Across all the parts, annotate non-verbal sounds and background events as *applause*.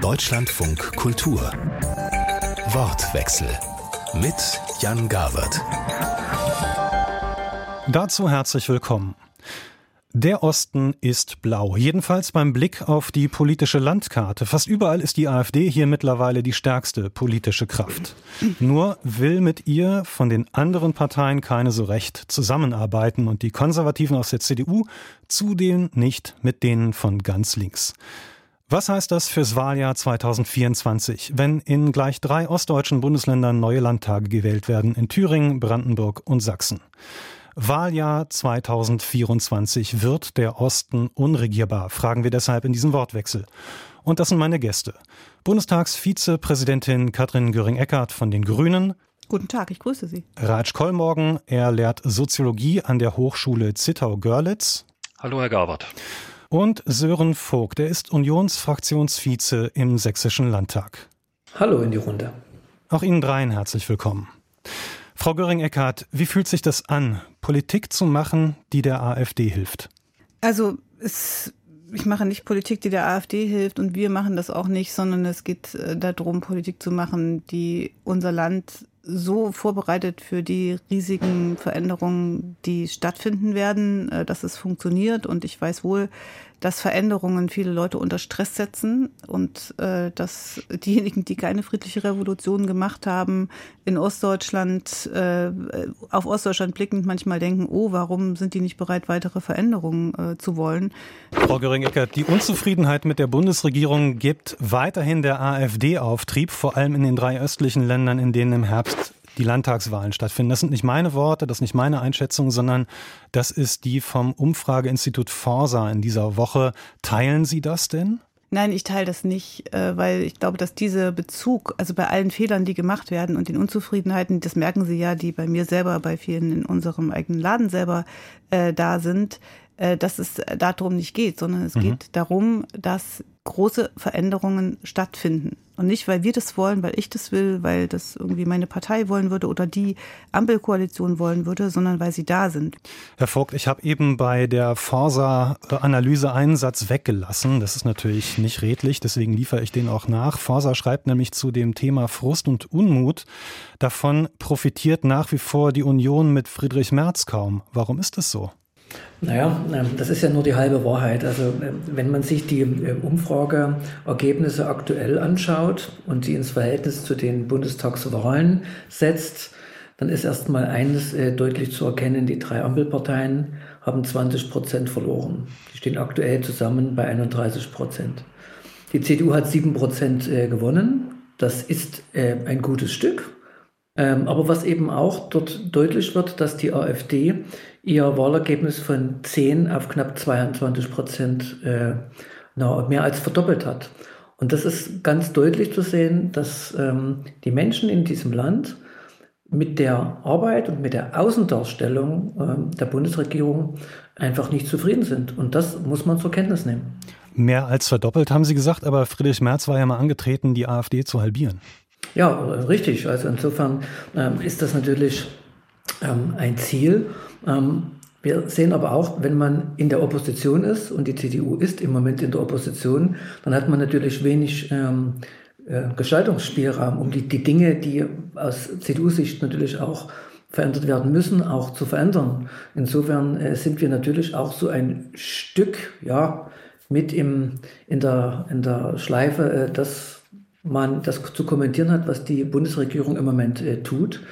Deutschlandfunk Kultur. Wortwechsel mit Jan Gawert. Dazu herzlich willkommen. Der Osten ist blau, jedenfalls beim Blick auf die politische Landkarte. Fast überall ist die AfD hier mittlerweile die stärkste politische Kraft. Nur will mit ihr von den anderen Parteien keine so recht zusammenarbeiten und die Konservativen aus der CDU zudem nicht mit denen von ganz links. Was heißt das fürs Wahljahr 2024, wenn in gleich drei ostdeutschen Bundesländern neue Landtage gewählt werden, in Thüringen, Brandenburg und Sachsen? Wahljahr 2024 wird der Osten unregierbar, fragen wir deshalb in diesem Wortwechsel. Und das sind meine Gäste. Bundestagsvizepräsidentin Katrin Göring-Eckardt von den Grünen. Guten Tag, ich grüße Sie. Ratsch Kollmorgen, er lehrt Soziologie an der Hochschule Zittau-Görlitz. Hallo, Herr Gabert. Und Sören Vogt, er ist Unionsfraktionsvize im Sächsischen Landtag. Hallo in die Runde. Auch Ihnen dreien herzlich willkommen. Frau Göring-Eckardt, wie fühlt sich das an, Politik zu machen, die der AfD hilft? Also es, ich mache nicht Politik, die der AfD hilft und wir machen das auch nicht, sondern es geht äh, darum, Politik zu machen, die unser Land so vorbereitet für die riesigen Veränderungen, die stattfinden werden, äh, dass es funktioniert. Und ich weiß wohl, dass Veränderungen viele Leute unter Stress setzen und äh, dass diejenigen, die keine friedliche Revolution gemacht haben, in Ostdeutschland, äh, auf Ostdeutschland blickend manchmal denken, oh, warum sind die nicht bereit, weitere Veränderungen äh, zu wollen? Frau Göring-Eckert, die Unzufriedenheit mit der Bundesregierung gibt weiterhin der AfD Auftrieb, vor allem in den drei östlichen Ländern, in denen im Herbst die Landtagswahlen stattfinden. Das sind nicht meine Worte, das ist nicht meine Einschätzung, sondern das ist die vom Umfrageinstitut Forsa in dieser Woche. Teilen Sie das denn? Nein, ich teile das nicht, äh, weil ich glaube, dass dieser Bezug, also bei allen Fehlern, die gemacht werden und den Unzufriedenheiten, das merken Sie ja, die bei mir selber, bei vielen in unserem eigenen Laden selber äh, da sind, dass es darum nicht geht, sondern es mhm. geht darum, dass große Veränderungen stattfinden. Und nicht, weil wir das wollen, weil ich das will, weil das irgendwie meine Partei wollen würde oder die Ampelkoalition wollen würde, sondern weil sie da sind. Herr Vogt, ich habe eben bei der Forsa-Analyse einen Satz weggelassen. Das ist natürlich nicht redlich, deswegen liefere ich den auch nach. Forsa schreibt nämlich zu dem Thema Frust und Unmut. Davon profitiert nach wie vor die Union mit Friedrich Merz kaum. Warum ist das so? Naja, ähm, das ist ja nur die halbe Wahrheit. Also ähm, wenn man sich die ähm, Umfrageergebnisse aktuell anschaut und sie ins Verhältnis zu den Bundestagswahlen setzt, dann ist erstmal eines äh, deutlich zu erkennen, die drei Ampelparteien haben 20 Prozent verloren. Die stehen aktuell zusammen bei 31 Prozent. Die CDU hat 7 Prozent äh, gewonnen. Das ist äh, ein gutes Stück. Aber was eben auch dort deutlich wird, dass die AfD ihr Wahlergebnis von 10 auf knapp 22 Prozent äh, mehr als verdoppelt hat. Und das ist ganz deutlich zu sehen, dass ähm, die Menschen in diesem Land mit der Arbeit und mit der Außendarstellung äh, der Bundesregierung einfach nicht zufrieden sind. Und das muss man zur Kenntnis nehmen. Mehr als verdoppelt haben Sie gesagt, aber Friedrich Merz war ja mal angetreten, die AfD zu halbieren. Ja, richtig. Also insofern ähm, ist das natürlich ähm, ein Ziel. Ähm, wir sehen aber auch, wenn man in der Opposition ist, und die CDU ist im Moment in der Opposition, dann hat man natürlich wenig ähm, äh, Gestaltungsspielraum, um die, die Dinge, die aus CDU-Sicht natürlich auch verändert werden müssen, auch zu verändern. Insofern äh, sind wir natürlich auch so ein Stück, ja, mit im, in, der, in der Schleife, äh, dass man das zu kommentieren hat, was die Bundesregierung im Moment äh, tut.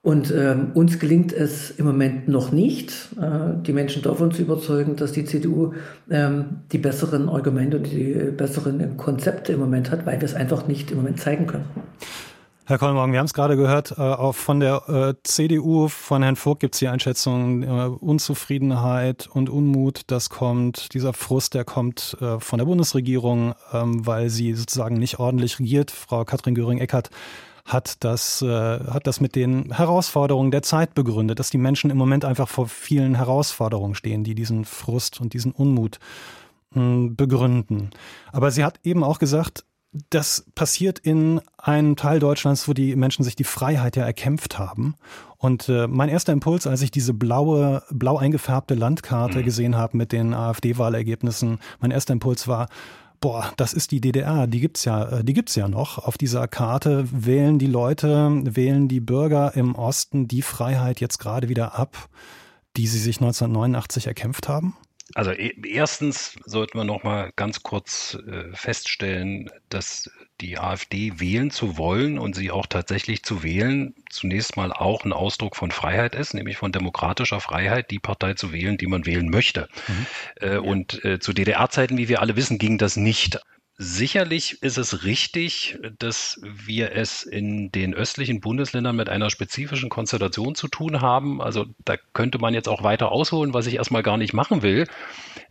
Und ähm, uns gelingt es im Moment noch nicht, äh, die Menschen davon zu überzeugen, dass die CDU ähm, die besseren Argumente und die besseren Konzepte im Moment hat, weil wir es einfach nicht im Moment zeigen können. Herr Kollmorgen, wir haben es gerade gehört, äh, auch von der äh, CDU, von Herrn Vogt gibt es die Einschätzung, äh, Unzufriedenheit und Unmut, das kommt, dieser Frust, der kommt äh, von der Bundesregierung, ähm, weil sie sozusagen nicht ordentlich regiert. Frau Katrin Göring-Eckardt hat das, äh, hat das mit den Herausforderungen der Zeit begründet, dass die Menschen im Moment einfach vor vielen Herausforderungen stehen, die diesen Frust und diesen Unmut mh, hm, begründen. Aber sie hat eben auch gesagt, das passiert in einem Teil Deutschlands, wo die Menschen sich die Freiheit ja erkämpft haben. Und äh, mein erster Impuls, als ich diese blaue, blau eingefärbte Landkarte mhm. gesehen habe mit den AfD-Wahlergebnissen, mein erster Impuls war, boah, das ist die DDR, die gibt's ja, äh, die gibt's ja noch. Auf dieser Karte wählen die Leute, wählen die Bürger im Osten die Freiheit jetzt gerade wieder ab, die sie sich 1989 erkämpft haben? Also e, erstens sollten wir noch mal ganz kurz äh, feststellen, dass die AfD wählen zu wollen und sie auch tatsächlich zu wählen zunächst mal auch ein Ausdruck von Freiheit ist, nämlich von demokratischer Freiheit, die Partei zu wählen, die man wählen möchte. Mhm. Äh, und äh, zu DDR-Zeiten, wie wir alle wissen, ging das nicht. Sicherlich ist es richtig, dass wir es in den östlichen Bundesländern mit einer spezifischen Konstellation zu tun haben. Also da könnte man jetzt auch weiter ausholen, was ich erstmal gar nicht machen will.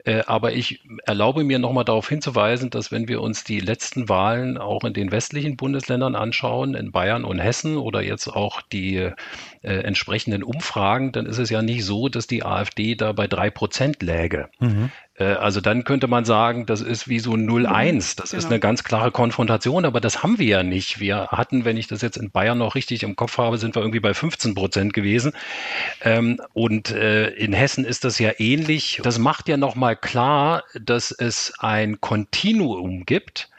Äh, aber ich erlaube mir nochmal darauf hinzuweisen, dass wenn wir uns die letzten Wahlen auch in den westlichen Bundesländern anschauen, in Bayern und Hessen oder jetzt auch die äh, entsprechenden Umfragen, dann ist es ja nicht so, dass die AfD da bei drei Prozent läge. Mhm. Äh, also dann könnte man sagen, das ist wie so 0-1. Das genau. ist eine ganz klare Konfrontation, aber das haben wir ja nicht. Wir hatten, wenn ich das jetzt in Bayern noch richtig im Kopf habe, sind wir irgendwie bei 15 Prozent gewesen. Ähm, und äh, in Hessen ist das ja ähnlich. Das macht ja nochmal klar, dass es ein Kontinuum gibt,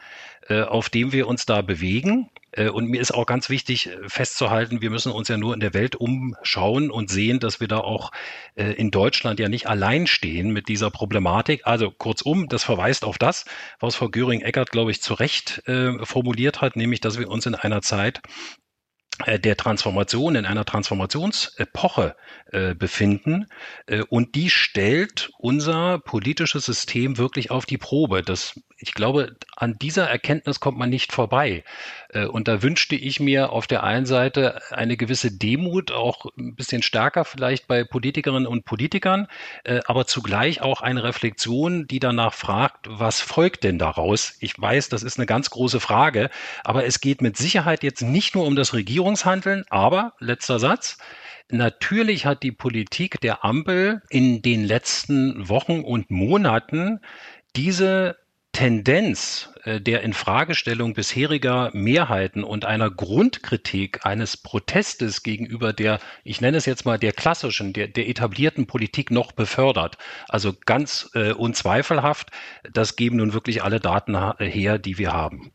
äh, auf dem wir uns da bewegen. Äh, und mir ist auch ganz wichtig äh, festzuhalten, wir müssen uns ja nur in der Welt umschauen und sehen, dass wir da auch äh, in Deutschland ja nicht allein stehen mit dieser Problematik. Also kurzum, das verweist auf das, was Frau Göring-Eckert, glaube ich, zu Recht formuliert hat, nämlich, dass wir uns in einer Zeit der Transformation, in einer Transformationsepoche äh, befinden. Äh, und die stellt unser politisches System wirklich auf die Probe. Das ich glaube, an dieser Erkenntnis kommt man nicht vorbei. Äh, und da wünschte ich mir auf der einen Seite eine gewisse Demut, auch ein bisschen stärker vielleicht bei Politikerinnen und Politikern, äh, aber zugleich auch eine Reflexion, die danach fragt, was folgt denn daraus? Ich weiß, das ist eine ganz große Frage, aber es geht mit Sicherheit jetzt nicht nur um das Regierungshandeln, aber letzter Satz, Natürlich hat die Politik der Ampel in den letzten Wochen und Monaten diese Tendenz äh, der Infragestellung bisheriger Mehrheiten und einer Grundkritik eines Protestes gegenüber der, ich nenne es jetzt mal der klassischen, der, der etablierten Politik noch befördert. Also ganz äh, unzweifelhaft, das geben nun wirklich alle Daten her, die wir haben.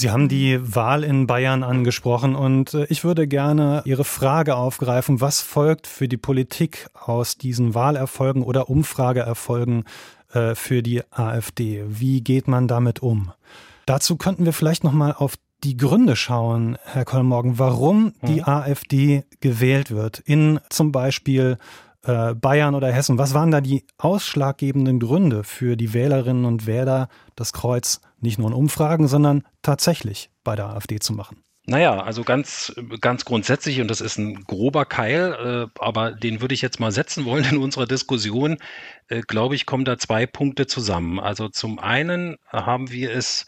Sie haben die Wahl in Bayern angesprochen und äh, ich würde gerne Ihre Frage aufgreifen, was folgt für die Politik aus diesen Wahlerfolgen oder Umfrageerfolgen äh, für die AfD. Wie geht man damit um? Dazu könnten wir vielleicht noch mal auf die Gründe schauen, Herr Kollmorgen, warum die mhm. AfD gewählt wird in zum Beispiel äh, Bayern oder Hessen. Was waren da die ausschlaggebenden Gründe für die Wählerinnen und Wähler, das Kreuz nicht nur in Umfragen, sondern tatsächlich bei der AfD zu machen? Naja, also ganz, ganz grundsätzlich, und das ist ein grober Keil, äh, aber den würde ich jetzt mal setzen wollen in unserer Diskussion, äh, glaube ich, kommen da zwei Punkte zusammen. Also zum einen haben wir es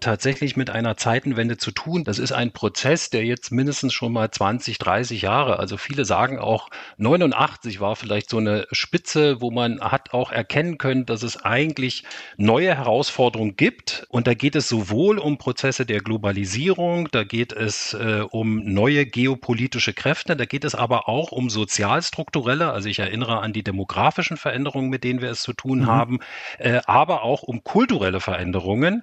tatsächlich mit einer Zeitenwende zu tun. Das ist ein Prozess, der jetzt mindestens schon mal 20, 30 Jahre, also viele sagen auch 89 war vielleicht so eine Spitze, wo man hat auch erkennen können, dass es eigentlich neue Herausforderungen gibt. Und da geht es sowohl um Prozesse der Globalisierung, da geht es äh, um neue geopolitische Kräfte, da geht es aber auch um sozialstrukturelle, also ich erinnere an die demografischen Veränderungen, mit denen wir es zu tun mhm. haben, äh, aber auch um kulturelle Veränderungen.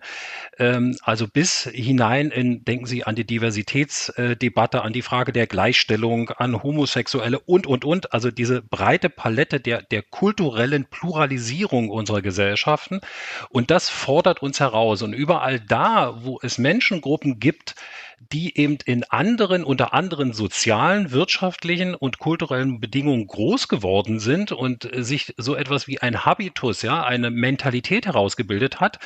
Äh, also bis hinein in, denken Sie an die Diversitätsdebatte, an die Frage der Gleichstellung, an Homosexuelle und, und, und. Also diese breite Palette der, der kulturellen Pluralisierung unserer Gesellschaften. Und das fordert uns heraus. Und überall da, wo es Menschengruppen gibt, die eben in anderen, unter anderen sozialen, wirtschaftlichen und kulturellen Bedingungen groß geworden sind und sich so etwas wie ein Habitus, ja, eine Mentalität herausgebildet hat,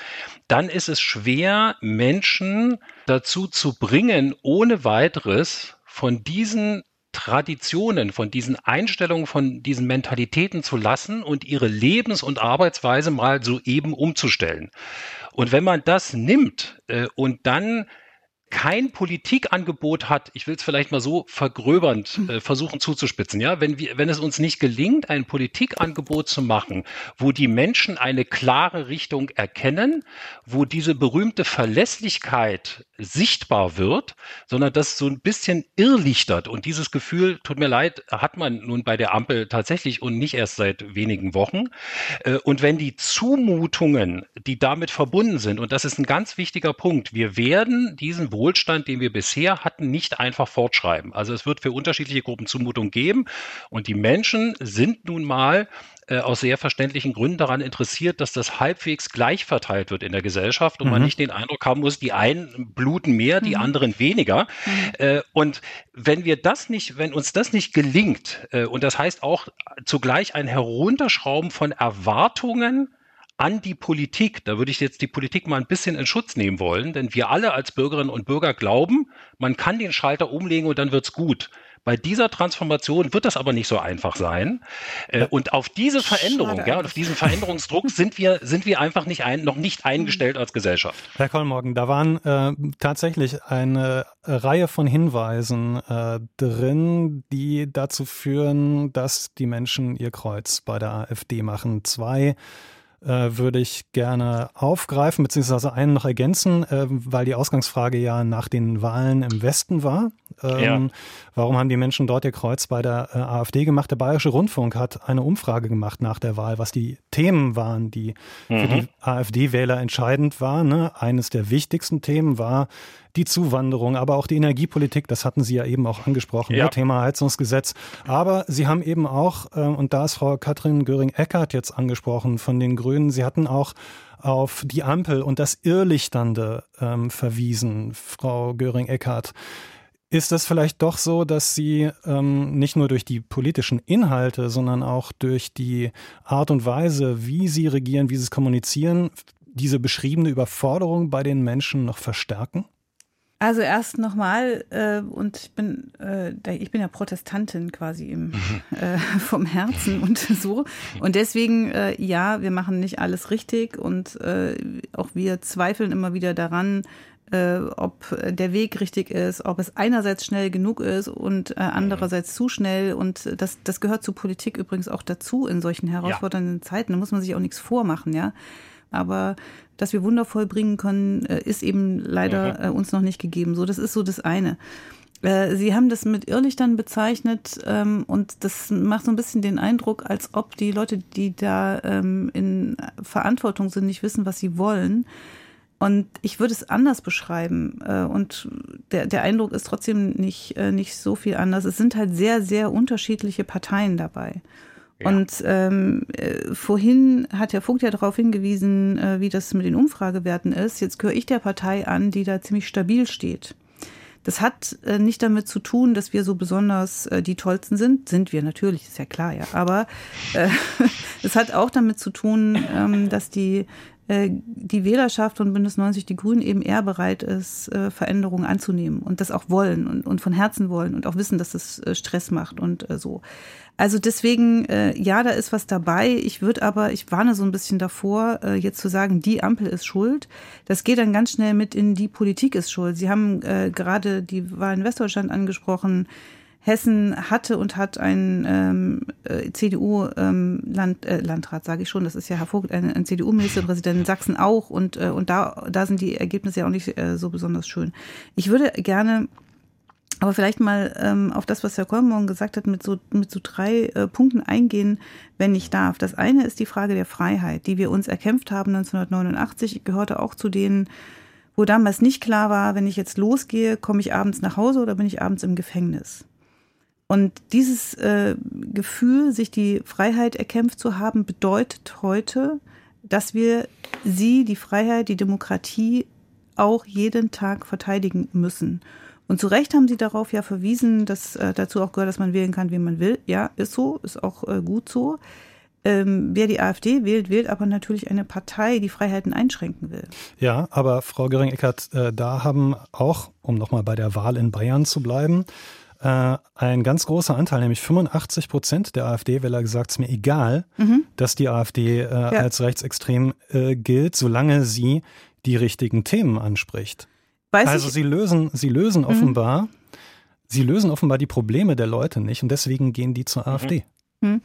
dann ist es schwer, Menschen dazu zu bringen, ohne weiteres von diesen Traditionen, von diesen Einstellungen, von diesen Mentalitäten zu lassen und ihre Lebens- und Arbeitsweise mal so eben umzustellen. Und wenn man das nimmt äh, und dann kein Politikangebot hat, ich will es vielleicht mal so vergröbernd äh, versuchen zuzuspitzen, ja, wenn wir, wenn es uns nicht gelingt, ein Politikangebot zu machen, wo die Menschen eine klare Richtung erkennen, wo diese berühmte Verlässlichkeit sichtbar wird, sondern das so ein bisschen irrlichtert. Und dieses Gefühl, tut mir leid, hat man nun bei der Ampel tatsächlich und nicht erst seit wenigen Wochen. Äh, und wenn die Zumutungen, die damit verbunden sind, und das ist ein ganz wichtiger Punkt, wir werden diesen Wohlstand, den wir bisher hatten, nicht einfach fortschreiben. Also es wird für unterschiedliche Gruppen Zumutungen geben und die Menschen sind nun mal äh, aus sehr verständlichen Gründen daran interessiert, dass das halbwegs gleich verteilt wird in der Gesellschaft und mhm. man nicht den Eindruck haben muss, die einen bluten mehr, die mhm. anderen weniger. Mhm. Äh, und wenn wir das nicht, wenn uns das nicht gelingt, äh, und das heißt auch zugleich ein Herunterschrauben von Erwartungen, an die Politik. Da würde ich jetzt die Politik mal ein bisschen in Schutz nehmen wollen, denn wir alle als Bürgerinnen und Bürger glauben, man kann den Schalter umlegen und dann wird's gut. Bei dieser Transformation wird das aber nicht so einfach sein. Äh, und auf diese Veränderung, ja, und auf diesen Veränderungsdruck sind wir, sind wir einfach nicht ein, noch nicht eingestellt als Gesellschaft. Herr Kollmorgen, da waren äh, tatsächlich eine Reihe von Hinweisen äh, drin, die dazu führen, dass die Menschen ihr Kreuz bei der AfD machen. Zwei würde ich gerne aufgreifen, beziehungsweise einen noch ergänzen, äh, weil die Ausgangsfrage ja nach den Wahlen im Westen war. Ähm, ja. Warum haben die Menschen dort ihr Kreuz bei der äh, AfD gemacht? Der Bayerische Rundfunk hat eine Umfrage gemacht nach der Wahl, was die Themen waren, die mhm. für die AfD-Wähler entscheidend waren. Ne? Eines der wichtigsten Themen war die Zuwanderung, aber auch die Energiepolitik, das hatten Sie ja eben auch angesprochen, ja. Ne? Thema Heizungsgesetz. Aber Sie haben eben auch, äh, und da ist Frau Katrin Göring-Eckardt jetzt angesprochen von den Grünen, Sie hatten auch auf die Ampel und das Irrlichternde ähm, verwiesen, Frau Göring-Eckardt. Ist das vielleicht doch so, dass Sie ähm, nicht nur durch die politischen Inhalte, sondern auch durch die Art und Weise, wie Sie regieren, wie Sie es kommunizieren, diese beschriebene Überforderung bei den Menschen noch verstärken? Also erst nochmal, äh, und ich bin, äh, ich bin ja Protestantin quasi im, *laughs* mhm. äh, vom Herzen *laughs* und so. Und deswegen, äh, ja, wir machen nicht alles richtig und äh, auch wir zweifeln immer wieder daran, äh, ob der Weg richtig ist, ob es einerseits schnell genug ist und äh, andererseits zu schnell. Und das, das gehört zur Politik übrigens auch dazu in solchen herausfordernden ja. Zeiten. Da muss man sich auch nichts vormachen, ja. Aber dass wir Wunder vollbringen können, äh, ist eben leider mhm. Äh, uns noch nicht gegeben. So, das ist so das eine. Äh, Sie haben das mit Irrlichtern bezeichnet ähm, und das macht so ein bisschen den Eindruck, als ob die Leute, die da ähm, in Verantwortung sind, nicht wissen, was sie wollen. Und ich würde es anders beschreiben. Und der, der Eindruck ist trotzdem nicht, nicht so viel anders. Es sind halt sehr, sehr unterschiedliche Parteien dabei. Und ähm, äh, vorhin hat Herr Vogt ja darauf hingewiesen, äh, wie das mit den Umfragewerten ist. Jetzt gehöre ich der Partei an, die da ziemlich stabil steht. Das hat äh, nicht damit zu tun, dass wir so besonders äh, die Tollsten sind. Sind wir natürlich, ist ja klar, ja. Aber äh, *laughs* es hat auch damit zu tun, ähm, dass die die Wählerschaft von Bündnis 90 Die Grünen eben eher bereit ist, äh, Veränderungen anzunehmen und das auch wollen und, und von Herzen wollen und auch wissen, dass das äh, Stress macht und so. Also deswegen, ja, da ist was dabei. Ich würde aber, ich warne so ein bisschen davor, jetzt zu sagen, die Ampel ist schuld. Das geht dann ganz schnell mit in die Politik ist schuld. Sie haben gerade die Wahl in Westdeutschland angesprochen. Hessen hatte und hat einen ähm, äh, CDU-Landrat, ähm, äh, sage ich schon, das ist ja hervorragend, ein, CDU-Ministerpräsident in Sachsen auch und, äh, und da, da sind die Ergebnisse ja auch nicht äh, so besonders schön. Ich würde gerne aber vielleicht mal ähm, auf das, was Herr Kolmorgen gesagt hat, mit so, mit so drei äh, Punkten eingehen, wenn ich darf. Das eine ist die Frage der Freiheit, die wir uns erkämpft haben 1989. Ich gehörte auch zu denen, wo damals nicht klar war, wenn ich jetzt losgehe, komme ich abends nach Hause oder bin ich abends im Gefängnis. Und dieses äh, Gefühl, sich die Freiheit erkämpft zu haben, bedeutet heute, dass wir sie, die Freiheit, die Demokratie auch jeden Tag verteidigen müssen. Und zu Recht haben Sie darauf ja verwiesen, dass äh, dazu auch gehört, dass man wählen kann, wie man will. Ja, ist so, ist auch äh, gut so. Ähm, wer die AfD wählt, wählt aber natürlich eine Partei, die Freiheiten einschränken will. Ja, aber Frau Göring-Eckert, äh, da haben auch, um nochmal bei der Wahl in Bayern zu bleiben, äh, ein ganz großer Anteil, nämlich 85 Prozent der AfD-Wähler gesagt, es ist mir egal, mhm. dass die AfD äh, ja. als rechtsextrem äh, gilt, solange sie die richtigen Themen anspricht. Weiß also Sie lösen, Sie lösen mhm. offenbar, Sie lösen offenbar die Probleme der Leute nicht und deswegen gehen die zur AfD. Mhm.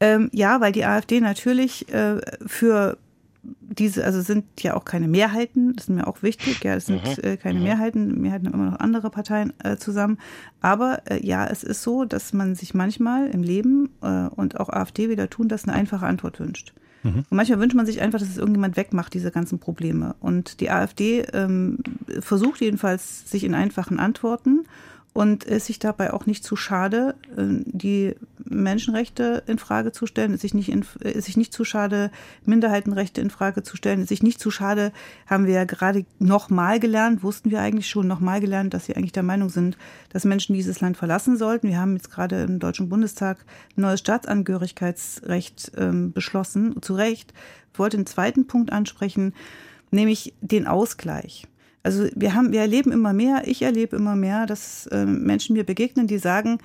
Ähm, ja, weil die AfD natürlich äh, für diese, also sind ja auch keine Mehrheiten, das ist mir auch wichtig, ja, es sind mhm. äh, keine mhm. Mehrheiten, Mehrheiten haben immer noch andere Parteien äh, zusammen. Aber äh, ja, es ist so, dass man sich manchmal im Leben äh, und auch AfD wieder tun, das eine einfache Antwort wünscht. Mhm. Und manchmal wünscht man sich einfach, dass es irgendjemand wegmacht, diese ganzen Probleme. Und die AfD ähm, versucht jedenfalls sich in einfachen Antworten und ist sich dabei auch nicht zu schade, äh, die Menschenrechte in Frage zu stellen, ist sich nicht, in, ist sich nicht zu schade, Minderheitenrechte in Frage zu stellen, ist sich nicht zu schade, haben wir ja gerade nochmal gelernt, wussten wir eigentlich schon nochmal gelernt, dass sie eigentlich der Meinung sind, dass Menschen dieses Land verlassen sollten. Wir haben jetzt gerade im Deutschen Bundestag ein neues Staatsangehörigkeitsrecht ähm, beschlossen, zu Recht. Ich wollte einen zweiten Punkt ansprechen, nämlich den Ausgleich. Also wir haben, wir erleben immer mehr, ich erlebe immer mehr, dass äh, Menschen mir begegnen, die sagen,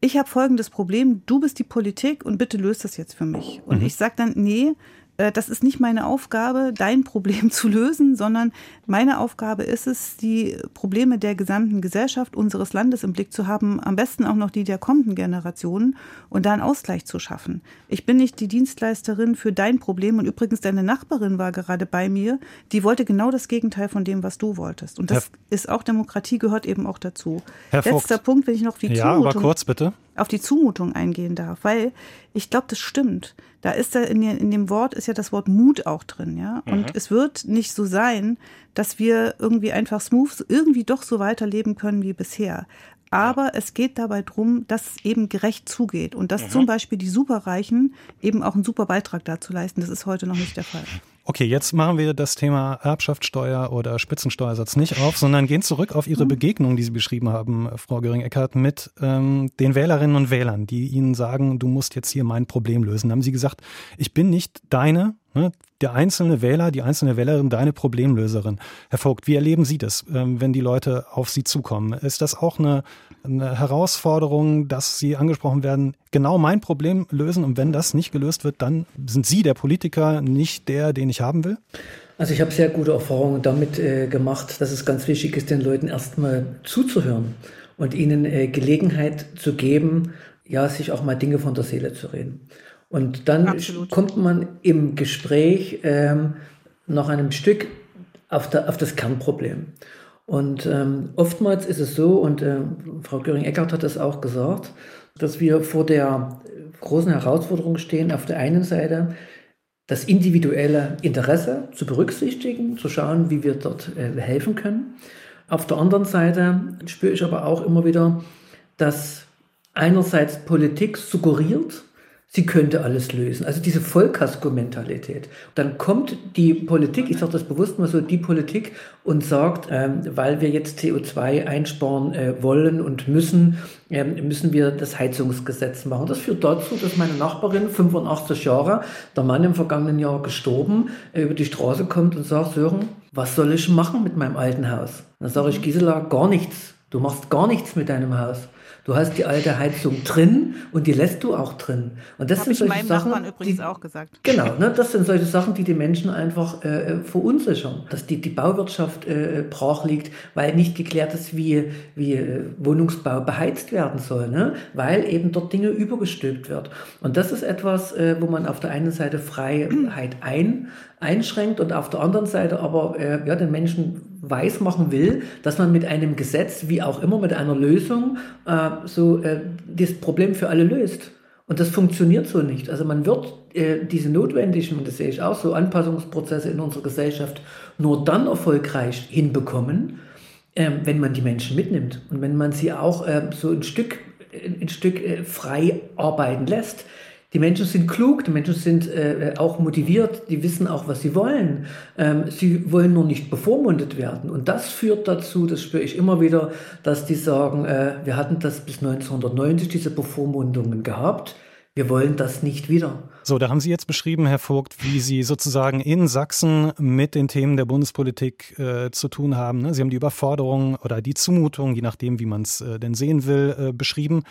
ich habe folgendes Problem, du bist die Politik und bitte löst das jetzt für mich. Und mhm. ich sage dann, nee, das ist nicht meine Aufgabe, dein Problem *laughs* zu lösen, sondern meine Aufgabe ist es, die Probleme der gesamten Gesellschaft unseres Landes im Blick zu haben, am besten auch noch die der kommenden Generationen und da einen Ausgleich zu schaffen. Ich bin nicht die Dienstleisterin für dein Problem und übrigens deine Nachbarin war gerade bei mir, die wollte genau das Gegenteil von dem, was du wolltest. Und das Herr ist auch Demokratie gehört eben auch dazu. Herr Letzter Punkt, wenn ich noch auf die ja, Zumutung, aber kurz bitte. auf die Zumutung eingehen darf, weil ich glaube, das stimmt. Da ist da in, in, dem Wort ist ja das Wort Mut auch drin, ja. Und mhm. es wird nicht so sein, dass wir irgendwie einfach smooth irgendwie doch so weiterleben können wie bisher. Aber es geht dabei darum, dass es eben gerecht zugeht und dass mhm. zum Beispiel die Superreichen eben auch einen super Beitrag dazu leisten. Das ist heute noch nicht der Fall. Okay, jetzt machen wir das Thema Erbschaftssteuer oder Spitzensteuersatz nicht auf, sondern gehen zurück auf Ihre mhm. Begegnung, die Sie beschrieben haben, Frau Göring-Eckardt, mit ähm, den Wählerinnen und Wählern, die Ihnen sagen, du musst jetzt hier mein Problem lösen. Da haben Sie gesagt, ich bin nicht deine, ne, der einzelne Wähler, die einzelne Wählerin, deine Problemlöserin. Herr Vogt, wie erleben Sie das, ähm, wenn die Leute auf Sie zukommen? Ist das auch eine, eine Herausforderung, dass Sie angesprochen werden, genau mein Problem lösen und wenn das nicht gelöst wird, dann sind Sie der Politiker, nicht der, den ich haben will? Also ich habe sehr gute Erfahrungen damit äh, gemacht, dass es ganz wichtig ist, den Leuten erstmal zuzuhören und ihnen äh, Gelegenheit zu geben, ja, sich auch mal Dinge von der Seele zu reden. Und dann Absolut. kommt man im Gespräch ähm, noch einem Stück auf, der, auf das Kernproblem. Und ähm, oftmals ist es so, und äh, Frau Göring-Eckardt hat das auch gesagt, dass wir vor der großen Herausforderung stehen, auf der einen Seite das individuelle Interesse zu berücksichtigen, zu schauen, wie wir dort äh, helfen können. Auf der anderen Seite spüre ich aber auch immer wieder, dass einerseits Politik suggeriert, sie könnte alles lösen. Also diese Vollkasko-Mentalität. Dann kommt die Politik, ich sage das bewusst mal so, die Politik und sagt, ähm, weil wir jetzt CO2 einsparen äh, wollen und müssen, ähm, müssen wir das Heizungsgesetz machen. Das führt dazu, dass meine Nachbarin, 85 Jahre, der Mann im vergangenen Jahr gestorben, äh, über die Straße kommt und sagt, Sören, was soll ich machen mit meinem alten Haus? Dann sage ich, Gisela, gar nichts. Du machst gar nichts mit deinem Haus. Du hast die alte Heizung drin und die lässt du auch drin. Und das Hab sind solche Sachen, Nachbarn übrigens die, auch gesagt. Genau, ne, das sind solche Sachen, die die Menschen einfach äh, äh, verunsichern, dass die, die Bauwirtschaft äh, brach liegt, weil nicht geklärt ist, wie, wie äh, Wohnungsbau beheizt werden soll, ne? weil eben dort Dinge übergestülpt wird. Und das ist etwas, äh, wo man auf der einen Seite Freiheit ein, einschränkt und auf der anderen Seite aber äh, ja, den Menschen weismachen will, dass man mit einem Gesetz, wie auch immer, mit einer Lösung, äh, so äh, das Problem für alle löst. Und das funktioniert so nicht. Also man wird äh, diese notwendigen, das sehe ich auch so, Anpassungsprozesse in unserer Gesellschaft nur dann erfolgreich hinbekommen, ähm, wenn man die Menschen mitnimmt und wenn man sie auch äh, so ein Stück, ein Stück äh, frei arbeiten lässt. Die Menschen sind klug, die Menschen sind äh, auch motiviert, die wissen auch, was sie wollen. Ähm, sie wollen nur nicht bevormundet werden. Und das führt dazu, das spüre ich immer wieder, dass die sagen, äh, wir hatten das bis 1990, diese Bevormundungen gehabt. Wir wollen das nicht wieder. So, da haben Sie jetzt beschrieben, Herr Vogt, wie Sie sozusagen in Sachsen mit den Themen der Bundespolitik äh, zu tun haben. Ne? Sie haben die Überforderung oder die Zumutung, je nachdem, wie man es äh, denn sehen will, äh, beschrieben,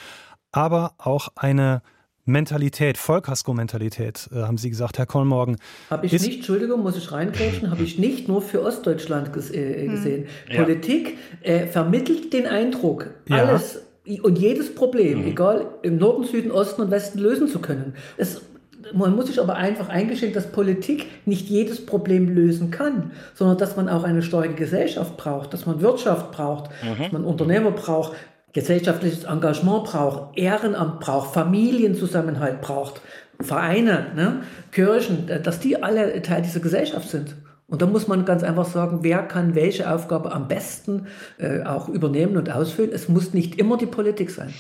aber auch eine Mentalität, Vollkasko-Mentalität, äh, haben Sie gesagt, Herr Kollmorgen. Habe ich nicht, Entschuldigung, muss ich reingrätschen, habe ich nicht nur für Ostdeutschland ges äh, hm. gesehen. Hm. Politik äh, vermittelt den Eindruck, ja. alles und jedes Problem, mhm. egal im Norden, Süden, Osten und Westen lösen zu können. Es, man muss sich aber einfach eingestehen, dass Politik nicht jedes Problem lösen kann, sondern dass man auch eine starke Gesellschaft braucht, dass man Wirtschaft braucht, mhm. dass man Unternehmer braucht, gesellschaftliches Engagement braucht, Ehrenamt braucht, Familienzusammenhalt braucht, Vereine, ne, Kirchen, dass die alle Teil dieser Gesellschaft sind. Und da muss man ganz einfach sagen, wer kann welche Aufgabe am besten äh, auch übernehmen und ausfüllen. Es muss nicht immer die Politik sein.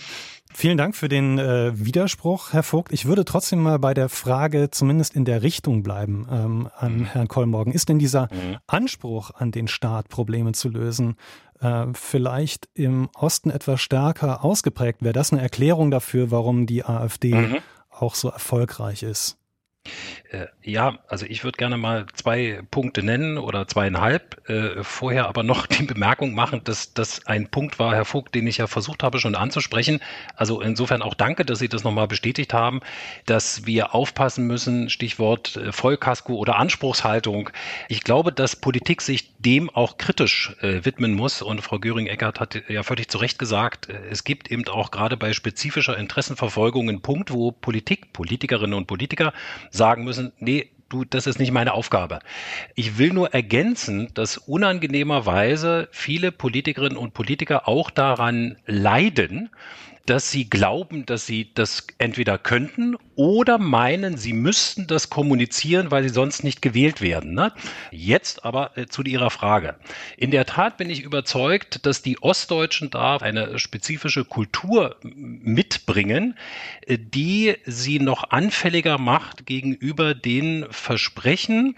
Vielen Dank für den äh, Widerspruch, Herr Vogt. Ich würde trotzdem mal bei der Frage zumindest in der Richtung bleiben ähm, an mhm. Herrn Kollmorgen. Ist denn dieser mhm. Anspruch an den Staat, Probleme zu lösen, äh, vielleicht im Osten etwas stärker ausgeprägt? Wäre das eine Erklärung dafür, warum die AfD mhm. auch so erfolgreich ist? Äh, ja, also ich würde gerne mal zwei Punkte nennen oder zweieinhalb. Äh, vorher aber noch *laughs* die Bemerkung machen, dass das ein Punkt war, Herr Vogt, den ich ja versucht habe schon anzusprechen. Also insofern auch danke, dass Sie das nochmal bestätigt haben, dass wir aufpassen müssen, Stichwort äh, Vollkasko oder Anspruchshaltung. Ich glaube, dass Politik sich dem auch kritisch widmen muss. Und Frau Göring-Eckert hat ja völlig zu Recht gesagt, es gibt eben auch gerade bei spezifischer Interessenverfolgung einen Punkt, wo Politik, Politikerinnen und Politiker sagen müssen, nee, du, das ist nicht meine Aufgabe. Ich will nur ergänzen, dass unangenehmerweise viele Politikerinnen und Politiker auch daran leiden, dass sie glauben, dass sie das entweder könnten oder meinen, sie müssten das kommunizieren, weil sie sonst nicht gewählt werden. Ne? Jetzt aber äh, zu Ihrer Frage. In der Tat bin ich überzeugt, dass die Ostdeutschen da eine spezifische Kultur mitbringen, äh, die sie noch anfälliger macht gegenüber den Versprechen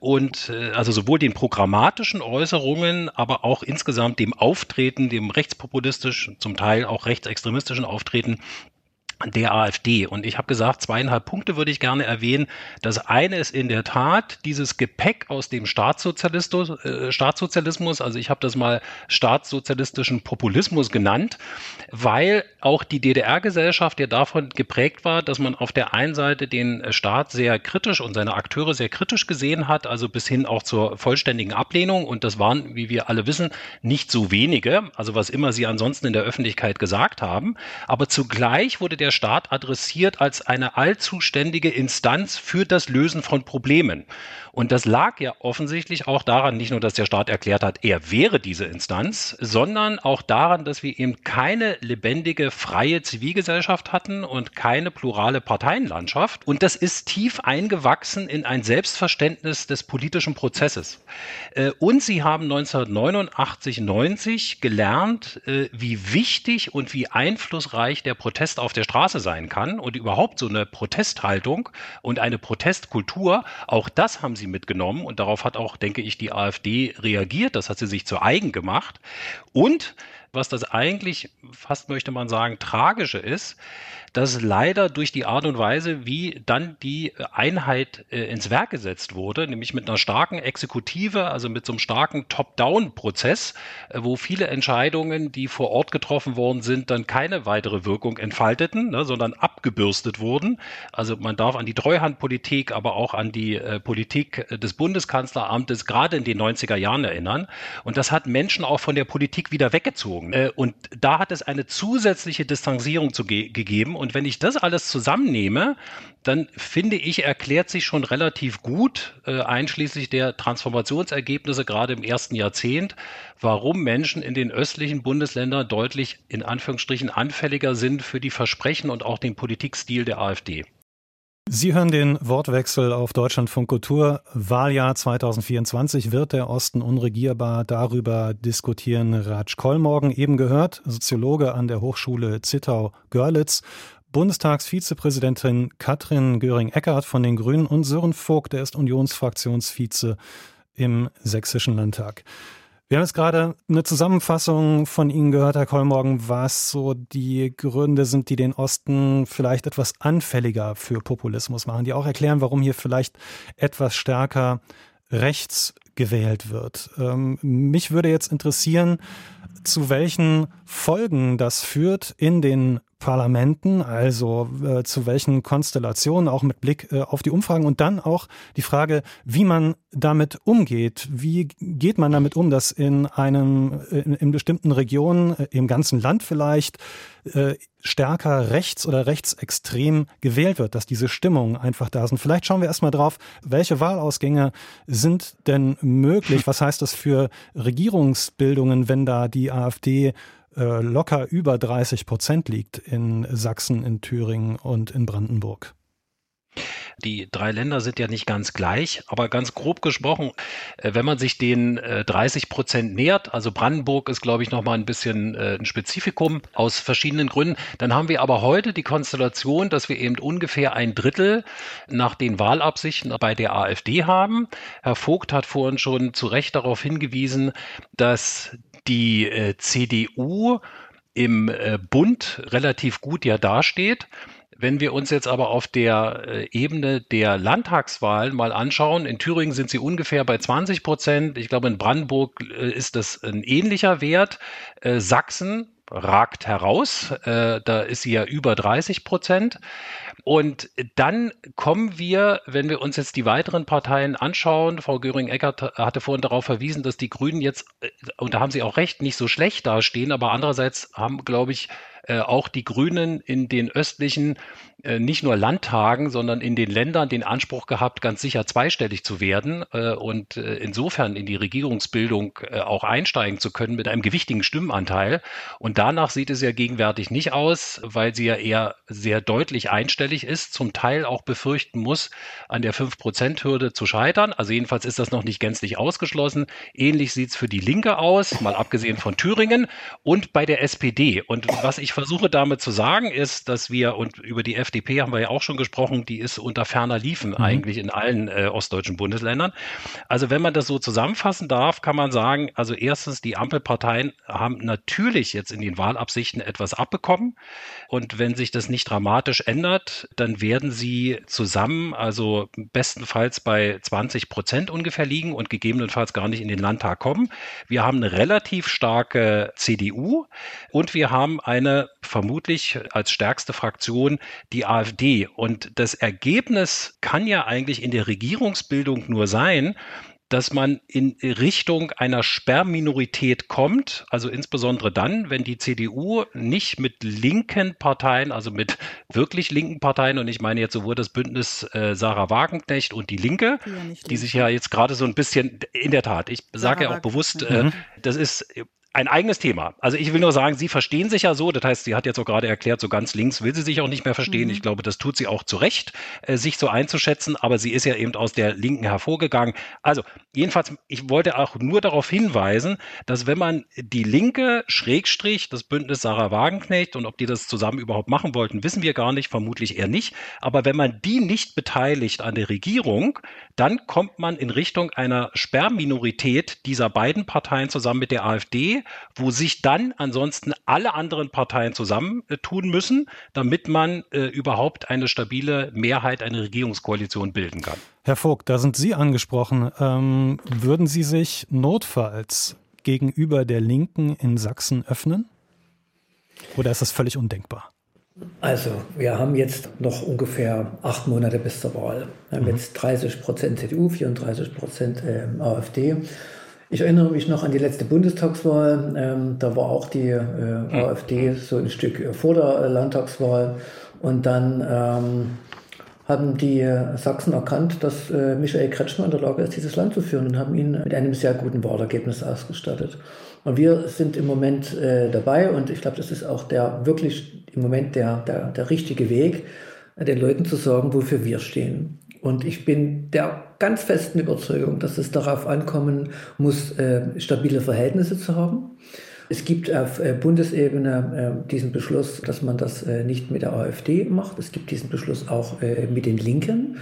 und äh, also sowohl den programmatischen Äußerungen, aber auch insgesamt dem Auftreten, dem rechtspopulistischen, zum Teil auch rechtsextremistischen Auftreten der AfD. Und ich habe gesagt, zweieinhalb Punkte würde ich gerne erwähnen. Das eine ist in der Tat dieses Gepäck aus dem Staatssozialismus, äh, Staatssozialismus also ich habe das mal staatssozialistischen Populismus genannt, weil auch die DDR-Gesellschaft ja davon geprägt war, dass man auf der einen Seite den Staat sehr kritisch und seine Akteure sehr kritisch gesehen hat, also bis hin auch zur vollständigen Ablehnung. Und das waren, wie wir alle wissen, nicht so wenige, also was immer sie ansonsten in der Öffentlichkeit gesagt haben. Aber zugleich wurde der Staat adressiert als eine allzuständige Instanz für das Lösen von Problemen. Und das lag ja offensichtlich auch daran, nicht nur, dass der Staat erklärt hat, er wäre diese Instanz, sondern auch daran, dass wir eben keine lebendige, freie Zivilgesellschaft hatten und keine plurale Parteienlandschaft. Und das ist tief eingewachsen in ein Selbstverständnis des politischen Prozesses. Äh, und sie haben 1989, 90 gelernt, äh, wie wichtig und wie einflussreich der Protest auf der Straße sein kann und überhaupt so eine Protesthaltung und eine Protestkultur. Auch das haben sie sie mitgenommen und darauf hat auch, denke ich, die AfD reagiert. Das hat sie sich zu eigen gemacht. Und was das eigentlich fast möchte man sagen tragische ist, dass leider durch die Art und Weise, wie dann die Einheit äh, ins Werk gesetzt wurde, nämlich mit einer starken Exekutive, also mit so einem starken Top-Down-Prozess, äh, wo viele Entscheidungen, die vor Ort getroffen worden sind, dann keine weitere Wirkung entfalteten, ne, sondern abgebürstet wurden. Also man darf an die Treuhandpolitik, aber auch an die äh, Politik des Bundeskanzleramtes gerade in den 90er Jahren erinnern. Und das hat Menschen auch von der Politik wieder weggezogen. Äh, und da hat es eine zusätzliche Distanzierung zu ge gegeben und wenn ich das alles zusammennehme, dann finde ich, erklärt sich schon relativ gut, äh, einschließlich der Transformationsergebnisse gerade im ersten Jahrzehnt, warum Menschen in den östlichen Bundesländern deutlich in Anführungsstrichen anfälliger sind für die Versprechen und auch den Politikstil der AfD. Sie hören den Wortwechsel auf Deutschlandfunk Kultur. Wahljahr 2024 wird der Osten unregierbar. Darüber diskutieren Raj Kollmorgen, eben gehört, Soziologe an der Hochschule Zittau-Görlitz Bundestagsvizepräsidentin Katrin Göring-Eckardt von den Grünen und Sören Vogt, der ist Unionsfraktionsvize im Sächsischen Landtag. Wir haben jetzt gerade eine Zusammenfassung von Ihnen gehört, Herr Kollmorgen, was so die Gründe sind, die den Osten vielleicht etwas anfälliger für Populismus machen, die auch erklären, warum hier vielleicht etwas stärker rechts gewählt wird. Ähm, mich würde jetzt interessieren, zu welchen Folgen das führt in den Parlamenten, also äh, zu welchen Konstellationen, auch mit Blick äh, auf die Umfragen und dann auch die Frage, wie man damit umgeht. Wie geht man damit um, dass in einem, in, in bestimmten Regionen, äh, im ganzen Land vielleicht, äh, stärker rechts oder rechtsextrem gewählt wird, dass diese Stimmungen einfach da sind. Vielleicht schauen wir erstmal drauf, welche Wahlausgänge sind denn möglich? Was heißt das für Regierungsbildungen, wenn da die AfD äh, locker über 30 Prozent liegt in Sachsen, in Thüringen und in Brandenburg. Die drei Länder sind ja nicht ganz gleich, aber ganz grob gesprochen, äh, wenn man sich den 30 äh, Prozent nähert, also Brandenburg ist, glaube ich, nochmal ein bisschen ein Spezifikum aus verschiedenen Gründen, dann haben wir aber heute die Konstellation, dass wir eben ungefähr ein Drittel nach den Wahlabsichten bei der AfD haben. Herr Vogt hat vorhin schon zu Recht darauf hingewiesen, dass die äh, CDU im äh, Bund relativ gut ja dasteht. Wenn wir uns jetzt aber auf der äh, Ebene der Landtagswahlen mal anschauen, in Thüringen sind sie ungefähr bei 20 Prozent. Ich glaube, in Brandenburg äh, ist das ein ähnlicher Wert. Äh, Sachsen ragt heraus. Da ist sie ja über 30 Prozent. Und dann kommen wir, wenn wir uns jetzt die weiteren Parteien anschauen, Frau Göring-Eckert hatte vorhin darauf verwiesen, dass die Grünen jetzt, äh, und da haben sie auch recht, nicht so schlecht dastehen, aber andererseits haben, glaube ich, äh, auch die Grünen in den östlichen äh, nicht nur Landtagen, sondern in den Ländern den Anspruch gehabt, ganz sicher zweistellig zu werden äh, und äh, insofern in die Regierungsbildung äh, auch einsteigen zu können mit einem gewichtigen Stimmenanteil. Und danach sieht es ja gegenwärtig nicht aus, weil sie ja eher sehr deutlich einstellig ist, zum Teil auch befürchten muss, an der 5-Prozent-Hürde zu scheitern. Also jedenfalls ist das noch nicht gänzlich ausgeschlossen. Ähnlich sieht es für die Linke aus, mal abgesehen von Thüringen und bei der SPD. Und was ich versuche damit zu sagen, ist, dass wir und über die FDP haben wir ja auch schon gesprochen, die ist unter ferner Liefen mhm. eigentlich in allen äh, ostdeutschen Bundesländern. Also wenn man das so zusammenfassen darf, kann man sagen, also erstens, die Ampelparteien haben natürlich jetzt in den Wahlabsichten etwas abbekommen. Und wenn sich das nicht dramatisch ändert, dann werden sie zusammen, also bestenfalls bei 20 Prozent ungefähr liegen und gegebenenfalls gar nicht in den Landtag kommen. Wir haben eine relativ starke CDU und wir haben eine vermutlich als stärkste Fraktion die AfD. Und das Ergebnis kann ja eigentlich in der Regierungsbildung nur sein, dass man in Richtung einer Sperrminorität kommt, also insbesondere dann, wenn die CDU nicht mit linken Parteien, also mit wirklich linken Parteien, und ich meine jetzt sowohl das Bündnis äh, Sarah Wagenknecht und die Linke, die, ja die sich ja jetzt gerade so ein bisschen, in der Tat, ich sage ja auch bewusst, äh, das ist ein eigenes Thema. Also ich will nur sagen, Sie verstehen sich ja so. Das heißt, sie hat jetzt auch gerade erklärt, so ganz links will sie sich auch nicht mehr verstehen. Mhm. Ich glaube, das tut sie auch zu Recht, äh, sich so einzuschätzen. Aber sie ist ja eben aus der Linken hervorgegangen. Also jedenfalls, ich wollte auch nur darauf hinweisen, dass wenn man die Linke, Schrägstrich, das Bündnis Sarah Wagenknecht und ob die das zusammen überhaupt machen wollten, wissen wir gar nicht, vermutlich eher nicht. Aber wenn man die nicht beteiligt an der Regierung, dann kommt man in Richtung einer Sperrminorität dieser beiden Parteien zusammen mit der AfD wo sich dann ansonsten alle anderen Parteien zusammentun müssen, damit man äh, überhaupt eine stabile Mehrheit, eine Regierungskoalition bilden kann. Herr Vogt, da sind Sie angesprochen. Ähm, würden Sie sich notfalls gegenüber der Linken in Sachsen öffnen? Oder ist das völlig undenkbar? Also, wir haben jetzt noch ungefähr acht Monate bis zur Wahl. Wir haben mhm. jetzt 30 Prozent CDU, 34 Prozent äh, AfD. Ich erinnere mich noch an die letzte Bundestagswahl. Ähm, da war auch die äh, hm. AfD so ein Stück äh, vor der Landtagswahl. Und dann ähm, haben die Sachsen erkannt, dass äh, Michael Kretschmer in der Lage ist, dieses Land zu führen und haben ihn mit einem sehr guten Wahlergebnis ausgestattet. Und wir sind im Moment äh, dabei und ich glaube, das ist auch der wirklich im Moment der, der, der richtige Weg, den Leuten zu sagen, wofür wir stehen. Und ich bin der ganz festen Überzeugung, dass es darauf ankommen muss, äh, stabile Verhältnisse zu haben. Es gibt auf äh, Bundesebene äh, diesen Beschluss, dass man das nicht mit der AfD macht. Es gibt diesen Beschluss auch mit den Linken.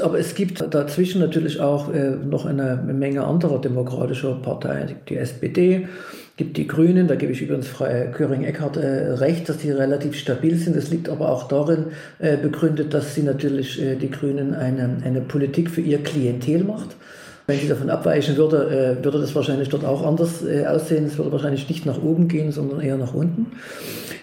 Aber es gibt dazwischen natürlich auch noch eine Menge anderer demokratischer Parteien, die SPD, gibt die Grünen, da gebe ich übrigens Frau Köring-Eckardt äh, recht, dass die relativ stabil sind. Das liegt aber auch darin äh, begründet, dass sie natürlich äh, die Grünen eine, eine Politik für ihr Klientel macht. Wenn sie davon abweichen würde, äh, würde das wahrscheinlich dort auch anders äh, aussehen. Es würde wahrscheinlich nicht nach oben gehen, sondern eher nach unten.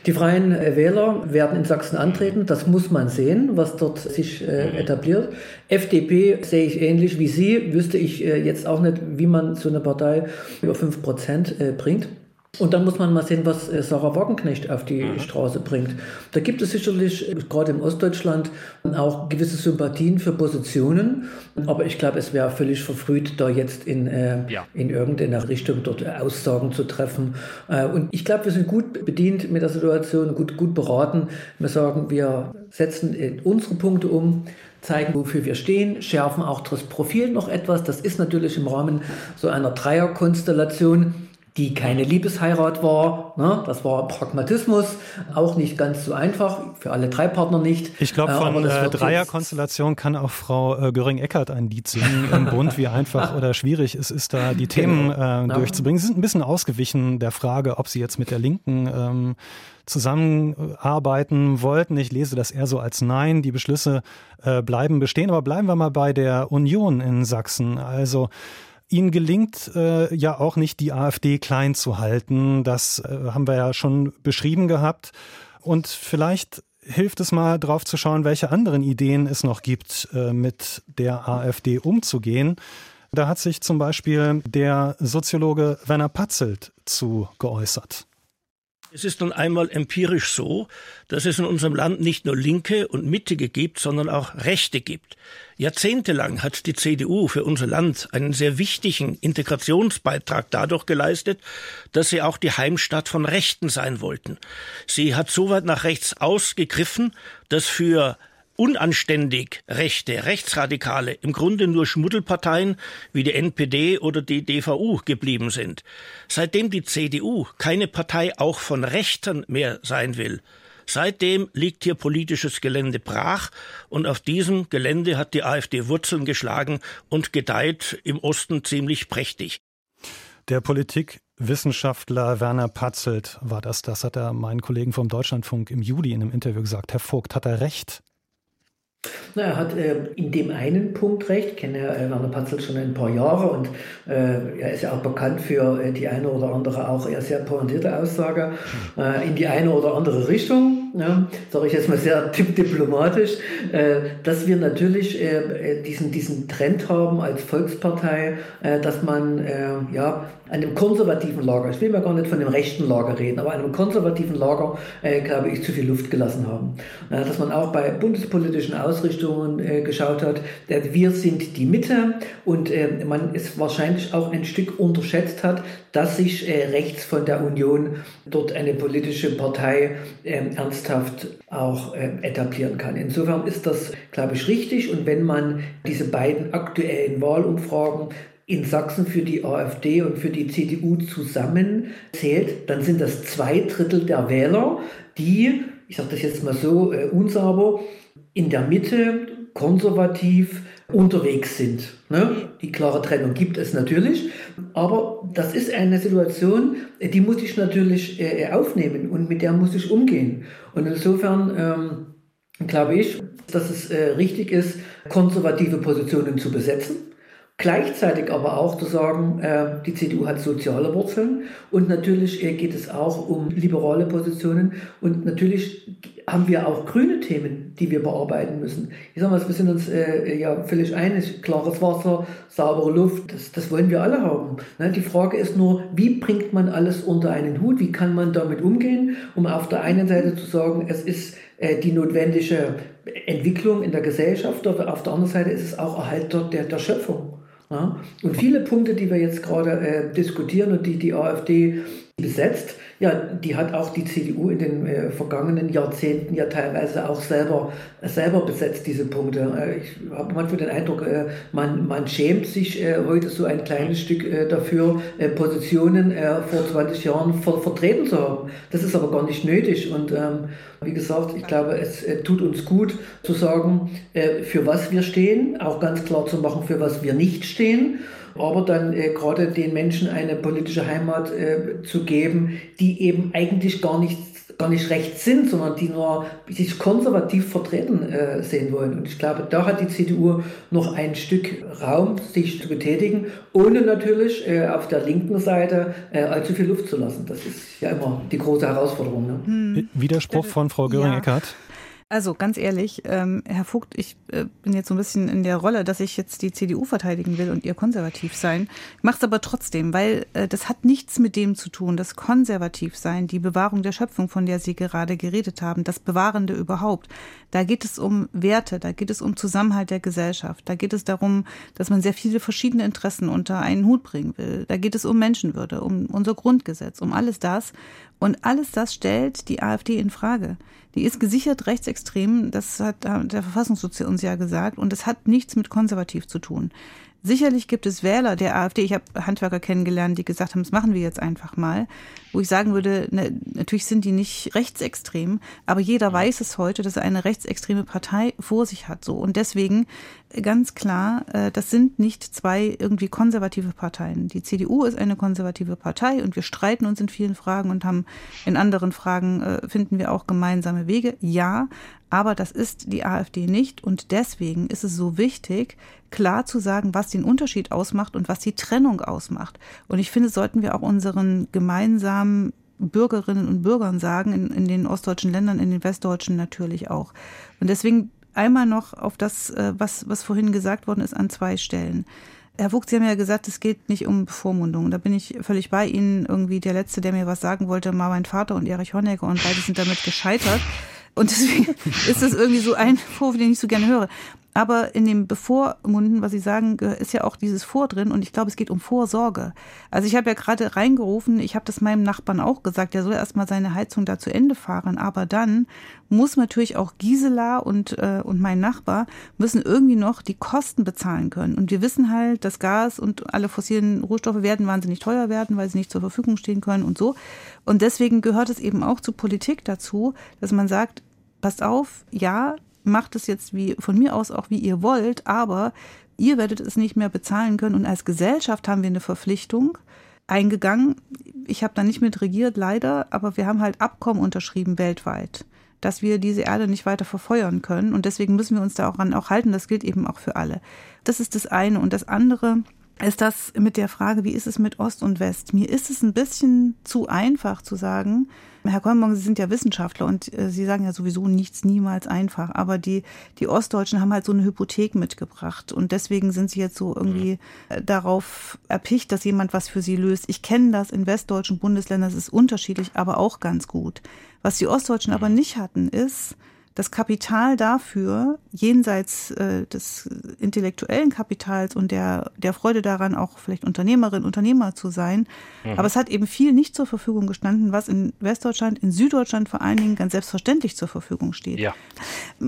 Die Freien äh, Wähler werden in Sachsen antreten. Das muss man sehen, was dort sich etabliert. FDP sehe ich ähnlich wie Sie. Wüsste ich jetzt auch nicht, wie man so eine Partei über 5 Prozent bringt. Und dann muss man mal sehen, was äh, Sarah Wagenknecht auf die mhm. Straße bringt. Da gibt es sicherlich, gerade im Ostdeutschland, auch gewisse Sympathien für Positionen. Aber ich glaube, es wäre völlig verfrüht, da jetzt in, äh, ja. in irgendeiner Richtung dort Aussagen zu treffen. Äh, und ich glaube, wir sind gut bedient mit der Situation, gut, gut beraten. Wir sagen, wir setzen unsere Punkte um zeigen, wofür wir stehen, schärfen auch das Profil noch etwas. Das ist natürlich im Rahmen so einer Dreierkonstellation die keine Liebesheirat war. Ne? Das war Pragmatismus, auch nicht ganz so einfach, für alle drei Partner nicht. Ich glaube, von äh, Dreierkonstellation kann auch Frau äh, Göring-Eckert ein Lied singen im Bund, wie einfach *laughs* oder schwierig es ist, da die Themen genau. äh, durchzubringen. Sie sind ein bisschen ausgewichen der Frage, ob Sie jetzt mit der Linken ähm, zusammenarbeiten wollten. Ich lese das eher so als Nein. Die Beschlüsse äh, bleiben bestehen. Aber bleiben wir mal bei der Union in Sachsen. Also Ihnen gelingt äh, ja auch nicht, die AfD klein zu halten. Das äh, haben wir ja schon beschrieben gehabt. Und vielleicht hilft es mal drauf zu schauen, welche anderen Ideen es noch gibt, äh, mit der AfD umzugehen. Da hat sich zum Beispiel der Soziologe Werner Patzelt zu geäußert. Es ist nun einmal empirisch so, dass es in unserem Land nicht nur Linke und Mittige gibt, sondern auch Rechte gibt. Jahrzehntelang hat die CDU für unser Land einen sehr wichtigen Integrationsbeitrag dadurch geleistet, dass sie auch die Heimstatt von Rechten sein wollten. Sie hat so weit nach rechts ausgegriffen, dass für unanständig Rechte, Rechtsradikale im Grunde nur Schmuddelparteien wie die NPD oder die DVU geblieben sind. Seitdem die CDU keine Partei auch von Rechten mehr sein will, Seitdem liegt hier politisches Gelände brach und auf diesem Gelände hat die AfD Wurzeln geschlagen und gedeiht im Osten ziemlich prächtig. Der Politikwissenschaftler Werner Patzelt war das. Das hat er meinen Kollegen vom Deutschlandfunk im Juli in einem Interview gesagt. Herr Vogt, hat er recht? Na, er hat äh, in dem einen Punkt recht, ich kenne äh, Werner Patzel schon ein paar Jahre und äh, er ist ja auch bekannt für äh, die eine oder andere auch eher sehr pointierte Aussage äh, in die eine oder andere Richtung, ja, sage ich jetzt mal sehr diplomatisch, äh, dass wir natürlich diesen, diesen Trend haben als Volkspartei, dass man ja, einem konservativen Lager, ich will mal gar nicht von dem rechten Lager reden, aber einem konservativen Lager, äh, glaube ich, zu viel Luft gelassen haben. Äh, dass man auch bei bundespolitischen Ausrichtungen äh, geschaut hat, wir sind die Mitte und äh, man es wahrscheinlich auch ein Stück unterschätzt hat, dass sich äh, rechts von der Union dort eine politische Partei ähm, ernsthaft auch äh, etablieren kann. Insofern ist das, glaube ich, richtig und wenn man diese beiden aktuellen Wahlumfragen in Sachsen für die AfD und für die CDU zusammenzählt, dann sind das zwei Drittel der Wähler, die, ich sage das jetzt mal so äh, unsauber, in der Mitte konservativ unterwegs sind. Ne? Die klare Trennung gibt es natürlich, aber das ist eine Situation, die muss ich natürlich äh, aufnehmen und mit der muss ich umgehen. Und insofern ähm, glaube ich, dass es äh, richtig ist, konservative Positionen zu besetzen Gleichzeitig aber auch zu sagen, äh, die CDU hat soziale Wurzeln und natürlich äh, geht es auch um liberale Positionen und natürlich haben wir auch grüne Themen, die wir bearbeiten müssen. Ich sage mal, wir sind uns äh, ja völlig einig, klares Wasser, saubere Luft, das, das wollen wir alle haben. Ne? Die Frage ist nur, wie bringt man alles unter einen Hut, wie kann man damit umgehen, um auf der einen Seite zu sagen, es ist äh, die notwendige Entwicklung in der Gesellschaft, aber auf der anderen Seite ist es auch Erhalt der, der Schöpfung. Ja? Und viele Punkte, die wir jetzt gerade äh, diskutieren und die die AfD besetzt, ja, die hat auch die CDU in den äh, vergangenen Jahrzehnten ja teilweise auch selber, äh, selber besetzt, diese Punkte. Äh, ich habe manchmal den Eindruck, äh, man, man schämt sich äh, heute so ein kleines Stück äh, dafür, Positionen vor 20 Jahren ver vertreten zu haben. Das ist aber gar nicht nötig. Und ähm, wie gesagt, ich glaube, es tut uns gut zu sagen, für was wir stehen, auch ganz klar zu machen, für was wir nicht stehen aber dann äh, gerade den Menschen eine politische Heimat äh, zu geben, die eben eigentlich gar nichts gar nicht rechts sind, sondern die nur sich konservativ vertreten äh, sehen wollen. Und ich glaube, da hat die CDU noch ein Stück Raum, sich zu betätigen, ohne natürlich äh, auf der linken Seite äh, allzu viel Luft zu lassen. Das ist ja immer die große Herausforderung. Ne? Hm. Widerspruch von Frau Göring-Eckardt? Ja. Also ganz ehrlich, ähm, Herr Vogt, ich äh, bin jetzt so ein bisschen in der Rolle, dass ich jetzt die CDU verteidigen will und ihr konservativ sein. Ich mache es aber trotzdem, weil äh, das hat nichts mit dem zu tun, das konservativ sein, die Bewahrung der Schöpfung, von der Sie gerade geredet haben, das Bewahrende überhaupt. Da geht es um Werte, da geht es um Zusammenhalt der Gesellschaft, da geht es darum, dass man sehr viele verschiedene Interessen unter einen Hut bringen will. Da geht es um Menschenwürde, um unser Grundgesetz, um alles das. Und alles das stellt die AfD in Frage. Die ist gesichert rechtsextrem, das hat der Verfassungsschutz uns ja gesagt, und es hat nichts mit konservativ zu tun. Sicherlich gibt es Wähler der AfD, ich habe Handwerker kennengelernt, die gesagt haben, das machen wir jetzt einfach mal, wo ich sagen würde, ne, natürlich sind die nicht rechtsextrem, aber jeder weiß es heute, dass er eine rechtsextreme Partei vor sich hat. So. Und deswegen ganz klar, äh, das sind nicht zwei irgendwie konservative Parteien. Die CDU ist eine konservative Partei und wir streiten uns in vielen Fragen und haben in anderen Fragen, äh, finden wir auch gemeinsame Wege. Ja, aber das ist die AfD nicht und deswegen ist es so wichtig, klar zu sagen, was den Unterschied ausmacht und was die Trennung ausmacht. Und ich finde, sollten wir auch unseren gemeinsamen Bürgerinnen und Bürgern sagen, in, in den ostdeutschen Ländern, in den westdeutschen natürlich auch. Und deswegen einmal noch auf das, äh, was, was vorhin gesagt worden ist, an zwei Stellen. Herr Fuchs, Sie haben ja gesagt, es geht nicht um Bevormundung. Da bin ich völlig bei Ihnen. Irgendwie der Letzte, der mir was sagen wollte, war mein Vater und Erich Honecker und beide sind damit gescheitert. Und deswegen *laughs* ist das irgendwie so ein Vorwurf, den ich so gerne höre. Aber in dem Bevormunden, was Sie sagen, ist ja auch dieses Vor drin und ich glaube, es geht um Vorsorge. Also ich habe ja gerade reingerufen, ich habe das meinem Nachbarn auch gesagt, er soll erstmal seine Heizung da zu Ende fahren, aber dann muss natürlich auch Gisela und, äh, und mein Nachbar müssen irgendwie noch die Kosten bezahlen können. Und wir wissen halt, dass Gas und alle fossilen Rohstoffe werden wahnsinnig teuer werden, weil sie nicht zur Verfügung stehen können und so. Und deswegen gehört es eben auch zur Politik dazu, dass man sagt, passt auf, ja, macht es jetzt wie von mir aus auch wie ihr wollt, aber ihr werdet es nicht mehr bezahlen können und als Gesellschaft haben wir eine Verpflichtung eingegangen. Ich habe da nicht mit regiert, leider, aber wir haben halt Abkommen unterschrieben weltweit, dass wir diese Erde nicht weiter verfeuern können und deswegen müssen wir uns da auch auch halten. Das gilt eben auch für alle. Das ist das eine und das andere ist das mit der Frage, wie ist es mit Ost und West? Mir ist es ein bisschen zu einfach zu sagen, Herr Kolmong, Sie sind ja Wissenschaftler und äh, Sie sagen ja sowieso nichts niemals einfach. Aber die, die Ostdeutschen haben halt so eine Hypothek mitgebracht und deswegen sind sie jetzt so irgendwie äh, darauf erpicht, dass jemand was für sie löst. Ich kenne das in westdeutschen Bundesländern, es ist unterschiedlich, aber auch ganz gut. Was die Ostdeutschen aber nicht hatten, ist, das Kapital dafür, jenseits äh, des intellektuellen Kapitals und der, der Freude daran, auch vielleicht Unternehmerin, Unternehmer zu sein. Mhm. Aber es hat eben viel nicht zur Verfügung gestanden, was in Westdeutschland, in Süddeutschland vor allen Dingen ganz selbstverständlich zur Verfügung steht. Ja.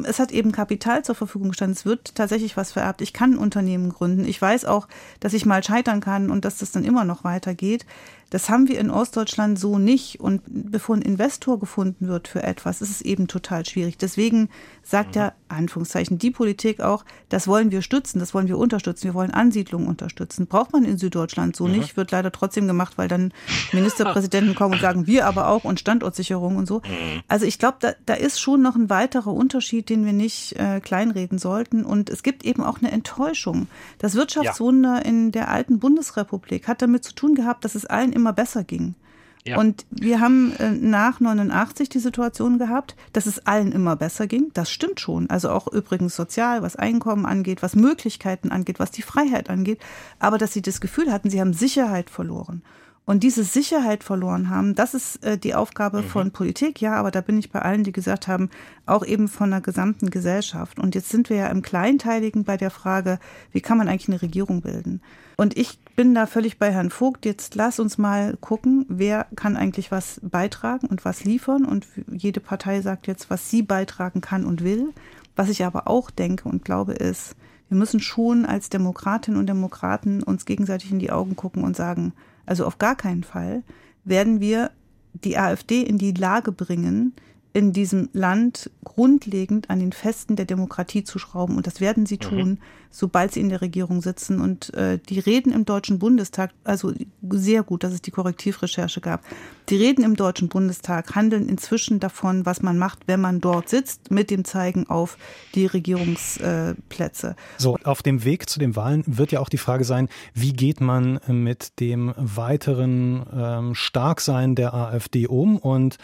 Es hat eben Kapital zur Verfügung gestanden. Es wird tatsächlich was vererbt. Ich kann ein Unternehmen gründen. Ich weiß auch, dass ich mal scheitern kann und dass das dann immer noch weitergeht. Das haben wir in Ostdeutschland so nicht. Und bevor ein Investor gefunden wird für etwas, ist es eben total schwierig. Deswegen sagt ja, Anführungszeichen, die Politik auch, das wollen wir stützen, das wollen wir unterstützen, wir wollen Ansiedlungen unterstützen. Braucht man in Süddeutschland so mhm. nicht, wird leider trotzdem gemacht, weil dann Ministerpräsidenten kommen und sagen, wir aber auch und Standortsicherung und so. Mhm. Also ich glaube, da, da ist schon noch ein weiterer Unterschied, den wir nicht äh, kleinreden sollten. Und es gibt eben auch eine Enttäuschung. Das Wirtschaftswunder ja. in der alten Bundesrepublik hat damit zu tun gehabt, dass es allen immer besser ging. Ja. Und wir haben äh, nach 89 die Situation gehabt, dass es allen immer besser ging. Das stimmt schon. Also auch übrigens sozial, was Einkommen angeht, was Möglichkeiten angeht, was die Freiheit angeht. Aber dass sie das Gefühl hatten, sie haben Sicherheit verloren. Und diese Sicherheit verloren haben, das ist äh, die Aufgabe mhm. von Politik, ja, aber da bin ich bei allen, die gesagt haben, auch eben von der gesamten Gesellschaft. Und jetzt sind wir ja im Kleinteiligen bei der Frage, wie kann man eigentlich eine Regierung bilden? Und ich bin da völlig bei Herrn Vogt. Jetzt lass uns mal gucken, wer kann eigentlich was beitragen und was liefern. Und jede Partei sagt jetzt, was sie beitragen kann und will. Was ich aber auch denke und glaube ist, wir müssen schon als Demokratinnen und Demokraten uns gegenseitig in die Augen gucken und sagen, also auf gar keinen Fall werden wir die AfD in die Lage bringen, in diesem Land grundlegend an den Festen der Demokratie zu schrauben. Und das werden sie mhm. tun, sobald sie in der Regierung sitzen. Und äh, die Reden im Deutschen Bundestag, also sehr gut, dass es die Korrektivrecherche gab, die Reden im Deutschen Bundestag handeln inzwischen davon, was man macht, wenn man dort sitzt, mit dem Zeigen auf die Regierungsplätze. Äh, so, auf dem Weg zu den Wahlen wird ja auch die Frage sein, wie geht man mit dem weiteren ähm, Starksein der AfD um und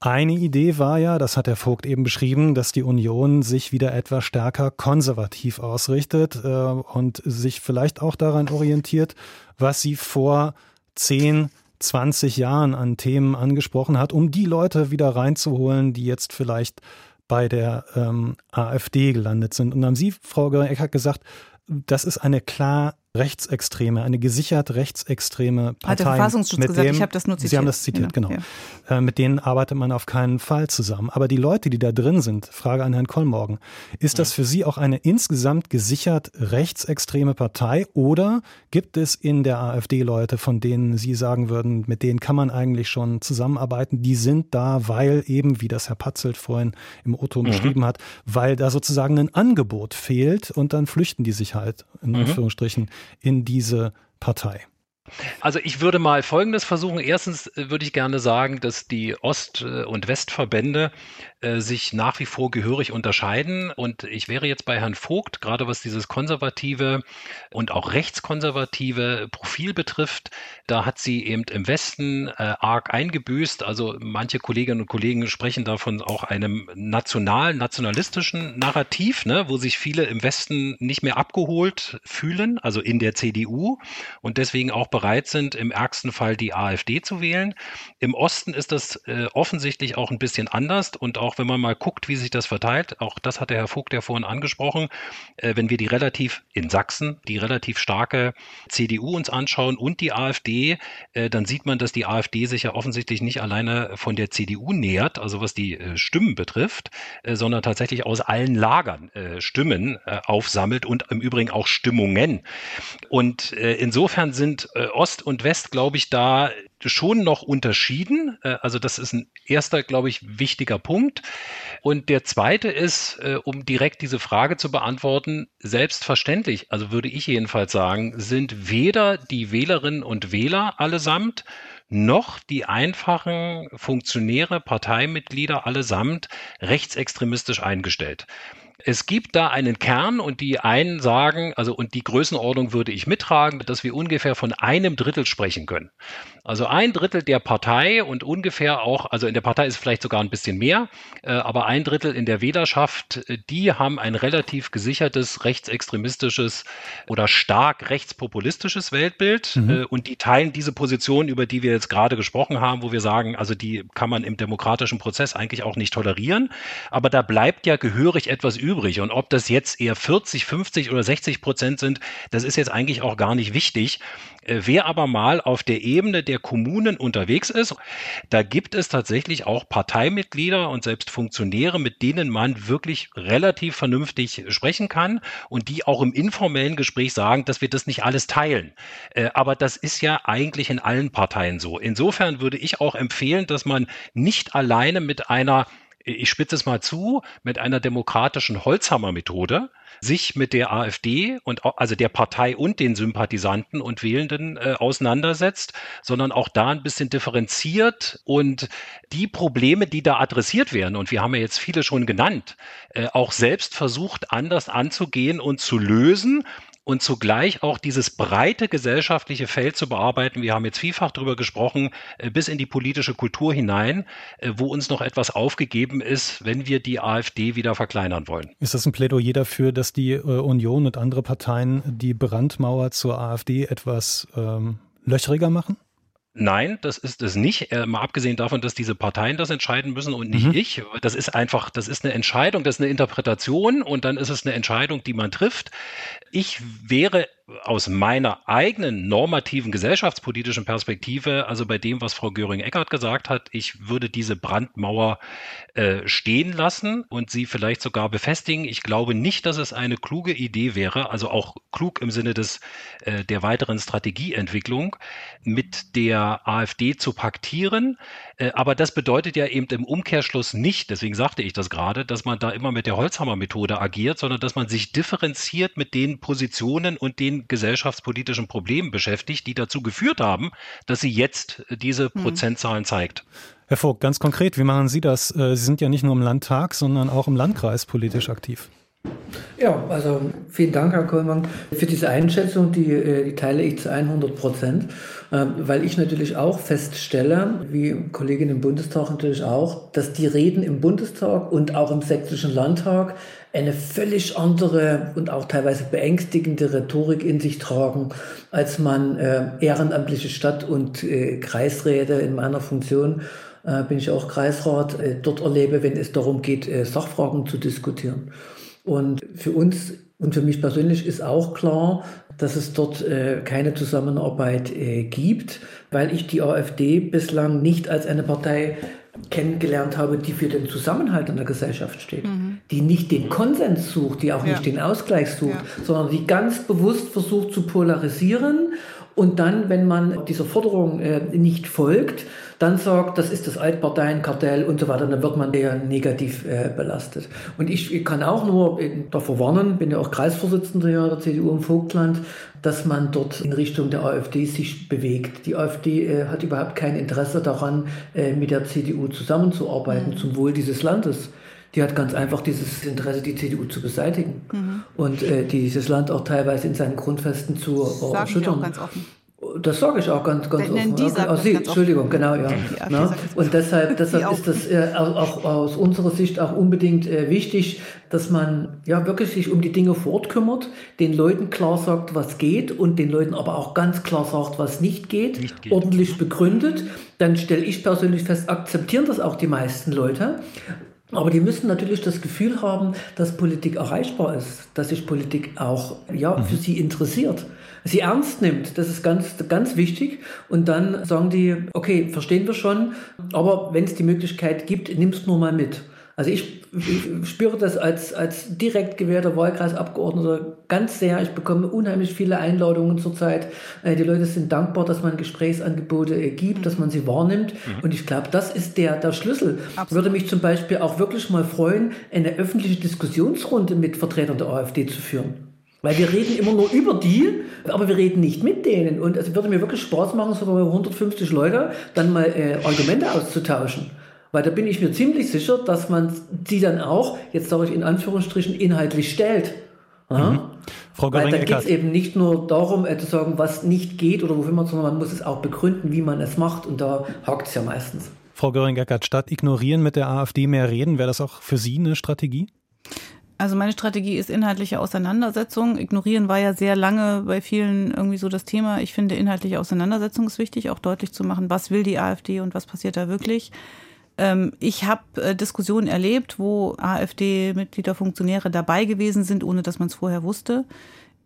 eine Idee war ja, das hat der Vogt eben beschrieben, dass die Union sich wieder etwas stärker konservativ ausrichtet äh, und sich vielleicht auch daran orientiert, was sie vor 10, 20 Jahren an Themen angesprochen hat, um die Leute wieder reinzuholen, die jetzt vielleicht bei der ähm, AfD gelandet sind. Und haben Sie, Frau Göring-Eckert, gesagt, das ist eine klar rechtsextreme, eine gesichert rechtsextreme Partei. Hat der Verfassungsschutz mit gesagt, dem, ich habe das nur zitiert. Sie haben das zitiert, genau. genau. Ja. Äh, mit denen arbeitet man auf keinen Fall zusammen. Aber die Leute, die da drin sind, Frage an Herrn Kollmorgen, ist das für Sie auch eine insgesamt gesichert rechtsextreme Partei oder gibt es in der AfD Leute, von denen Sie sagen würden, mit denen kann man eigentlich schon zusammenarbeiten, die sind da, weil eben, wie das Herr Patzelt vorhin im Otto mhm. beschrieben hat, weil da sozusagen ein Angebot fehlt und dann flüchten die sich halt, in mhm. In diese Partei. Also ich würde mal Folgendes versuchen. Erstens äh, würde ich gerne sagen, dass die Ost- äh, und Westverbände äh, sich nach wie vor gehörig unterscheiden. Und ich wäre jetzt bei Herrn Vogt, gerade was dieses konservative und auch rechtskonservative Profil betrifft, da hat sie eben im Westen arg eingebüßt. Also manche Kolleginnen und Kollegen sprechen davon auch einem nationalen, nationalistischen Narrativ, ne, wo sich viele im Westen nicht mehr abgeholt fühlen, also in der CDU und deswegen auch bereit sind, im ärgsten Fall die AfD zu wählen. Im Osten ist das äh, offensichtlich auch ein bisschen anders und auch wenn man mal guckt, wie sich das verteilt, auch das hat der Herr Vogt ja vorhin angesprochen, äh, wenn wir die relativ in Sachsen, die relativ starke CDU uns anschauen und die AfD, äh, dann sieht man, dass die AfD sich ja offensichtlich nicht alleine von der CDU nähert, also was die äh, Stimmen betrifft, äh, sondern tatsächlich aus allen Lagern äh, Stimmen aufsammelt und im Übrigen auch Stimmungen. Und insofern sind Ost und West, glaube ich, da schon noch unterschieden. Äh, also das ist ein erster, glaube ich, wichtiger Punkt. Und der zweite ist, äh, um direkt diese Frage zu beantworten, selbstverständlich, also würde ich jedenfalls sagen, sind weder die Wählerinnen und Wähler allesamt noch die einfachen Funktionäre, Parteimitglieder allesamt rechtsextremistisch eingestellt es gibt da einen Kern und die einen sagen, also und die Größenordnung würde ich mittragen, dass wir ungefähr von einem Drittel sprechen können. Also ein Drittel der Partei und ungefähr auch, also in der Partei ist es vielleicht sogar ein bisschen mehr, äh, aber ein Drittel in der Wählerschaft, äh, die haben ein relativ gesichertes rechtsextremistisches oder stark rechtspopulistisches Weltbild mhm. äh, und die teilen diese Position, über die wir jetzt gerade gesprochen haben, wo wir sagen, also die kann man im demokratischen Prozess eigentlich auch nicht tolerieren, aber da bleibt ja gehörig etwas übrig und ob das jetzt eher 40, 50 oder 60 Prozent sind, das ist jetzt eigentlich auch gar nicht wichtig. Äh, wer aber mal auf der Ebene der Kommunen unterwegs ist, da gibt es tatsächlich auch Parteimitglieder und selbst Funktionäre, mit denen man wirklich relativ vernünftig sprechen kann und die auch im informellen Gespräch sagen, dass wir das nicht alles teilen. Äh, aber das ist ja eigentlich in allen Parteien so. Insofern würde ich auch empfehlen, dass man nicht alleine mit einer ich spitze es mal zu, mit einer demokratischen Holzhammer-Methode sich mit der AfD und also der Partei und den Sympathisanten und Wählenden äh, auseinandersetzt, sondern auch da ein bisschen differenziert und die Probleme, die da adressiert werden, und wir haben ja jetzt viele schon genannt, äh, auch selbst versucht, anders anzugehen und zu lösen und zugleich auch dieses breite gesellschaftliche Feld zu bearbeiten. Wir haben jetzt vielfach darüber gesprochen, äh, bis in die politische Kultur hinein, äh, wo uns noch etwas aufgegeben ist, wenn wir die AfD wieder verkleinern wollen. Ist das ein Plädoyer dafür, dass die äh, Union und andere Parteien die Brandmauer zur AfD etwas ähm, löchriger machen? Nein, das ist es nicht. Äh, mal abgesehen davon, dass diese Parteien das entscheiden müssen und nicht mhm. ich. Das ist einfach, das ist eine Entscheidung, das ist eine Interpretation und dann ist es eine Entscheidung, die man trifft. Ich wäre aus meiner eigenen normativen gesellschaftspolitischen Perspektive, also bei dem, was Frau Göring-Eckardt gesagt hat, ich würde diese Brandmauer äh, stehen lassen und sie vielleicht sogar befestigen. Ich glaube nicht, dass es eine kluge Idee wäre, also auch klug im Sinne des, äh, der weiteren Strategieentwicklung, mit der AfD zu paktieren. Äh, aber das bedeutet ja eben im Umkehrschluss nicht, deswegen sagte ich das gerade, dass man da immer mit der Holzhammer-Methode agiert, sondern dass man sich differenziert mit den Positionen und den gesellschaftspolitischen Problemen beschäftigt, die dazu geführt haben, dass sie jetzt diese hm. Prozentzahlen zeigt. Herr Vogt, ganz konkret, wie machen Sie das? Äh, Sie sind ja nicht nur im Landtag, sondern auch im Landkreis politisch aktiv. Ja, also vielen Dank, Herr Kollmann, für diese Einschätzung, die, äh, die teile ich zu 100 Prozent, ähm, weil ich natürlich auch feststelle, wie Kollegin im Bundestag natürlich auch, dass die Reden im Bundestag und auch im sächsischen Landtag eine völlig andere und auch teilweise beängstigende Rhetorik in sich tragen, als man äh, ehrenamtliche Stadt- und äh, Kreisräte in meiner Funktion bin ich auch Kreisrat, dort erlebe, wenn es darum geht, Sachfragen zu diskutieren. Und für uns und für mich persönlich ist auch klar, dass es dort äh, keine Zusammenarbeit äh, gibt, weil ich die AfD bislang nicht als eine Partei kennengelernt habe, die für den Zusammenhalt in der Gesellschaft steht, mhm. Die nicht den Konsens sucht, die auch ja. nicht den Ausgleich sucht, ja. sondern die ganz bewusst versucht zu polarisieren und dann, wenn man dieser Forderung äh, nicht folgt, dann sagt, das ist das Altparteienkartell und so weiter, dann wird man eher negativ äh, belastet. Und ich, kann auch nur davor warnen, bin ja auch Kreisvorsitzender der CDU im Vogtland, dass man dort in Richtung der AfD sich bewegt. Die AfD äh, hat überhaupt kein Interesse daran, äh, mit der CDU zusammenzuarbeiten mhm. zum Wohl dieses Landes die hat ganz einfach dieses Interesse, die CDU zu beseitigen mhm. und äh, dieses Land auch teilweise in seinen Grundfesten zu äh, erschüttern. ganz offen. Das sage ich auch ganz, ganz offen. Die ja. Sie, Entschuldigung, offen. genau, ja. ja und deshalb, deshalb ist das äh, auch aus unserer Sicht auch unbedingt äh, wichtig, dass man ja wirklich sich um die Dinge fortkümmert, den Leuten klar sagt, was geht und den Leuten aber auch ganz klar sagt, was nicht geht, nicht geht. ordentlich begründet. Dann stelle ich persönlich fest, akzeptieren das auch die meisten Leute. Aber die müssen natürlich das Gefühl haben, dass Politik erreichbar ist, dass sich Politik auch ja, mhm. für sie interessiert, sie ernst nimmt. Das ist ganz, ganz wichtig. Und dann sagen die, okay, verstehen wir schon, aber wenn es die Möglichkeit gibt, nimm es nur mal mit. Also ich, ich, spüre das als, als direkt gewählter Wahlkreisabgeordneter ganz sehr. Ich bekomme unheimlich viele Einladungen zurzeit. Äh, die Leute sind dankbar, dass man Gesprächsangebote äh, gibt, dass man sie wahrnimmt. Mhm. Und ich glaube, das ist der, der Schlüssel. Absolut. Würde mich zum Beispiel auch wirklich mal freuen, eine öffentliche Diskussionsrunde mit Vertretern der AfD zu führen. Weil wir reden immer nur über die, aber wir reden nicht mit denen. Und es würde mir wirklich Spaß machen, so bei 150 Leute dann mal äh, Argumente auszutauschen. Weil da bin ich mir ziemlich sicher, dass man sie dann auch, jetzt sage ich in Anführungsstrichen, inhaltlich stellt. Mhm. Frau Weil da geht es eben nicht nur darum, äh, zu sagen, was nicht geht oder wofür man, sondern man muss es auch begründen, wie man es macht. Und da hakt es ja meistens. Frau Göring-Eckert, statt ignorieren mit der AfD mehr reden, wäre das auch für Sie eine Strategie? Also meine Strategie ist inhaltliche Auseinandersetzung. Ignorieren war ja sehr lange bei vielen irgendwie so das Thema. Ich finde, inhaltliche Auseinandersetzung ist wichtig, auch deutlich zu machen, was will die AfD und was passiert da wirklich. Ähm, ich habe äh, Diskussionen erlebt, wo AfD-Mitglieder, Funktionäre dabei gewesen sind, ohne dass man es vorher wusste.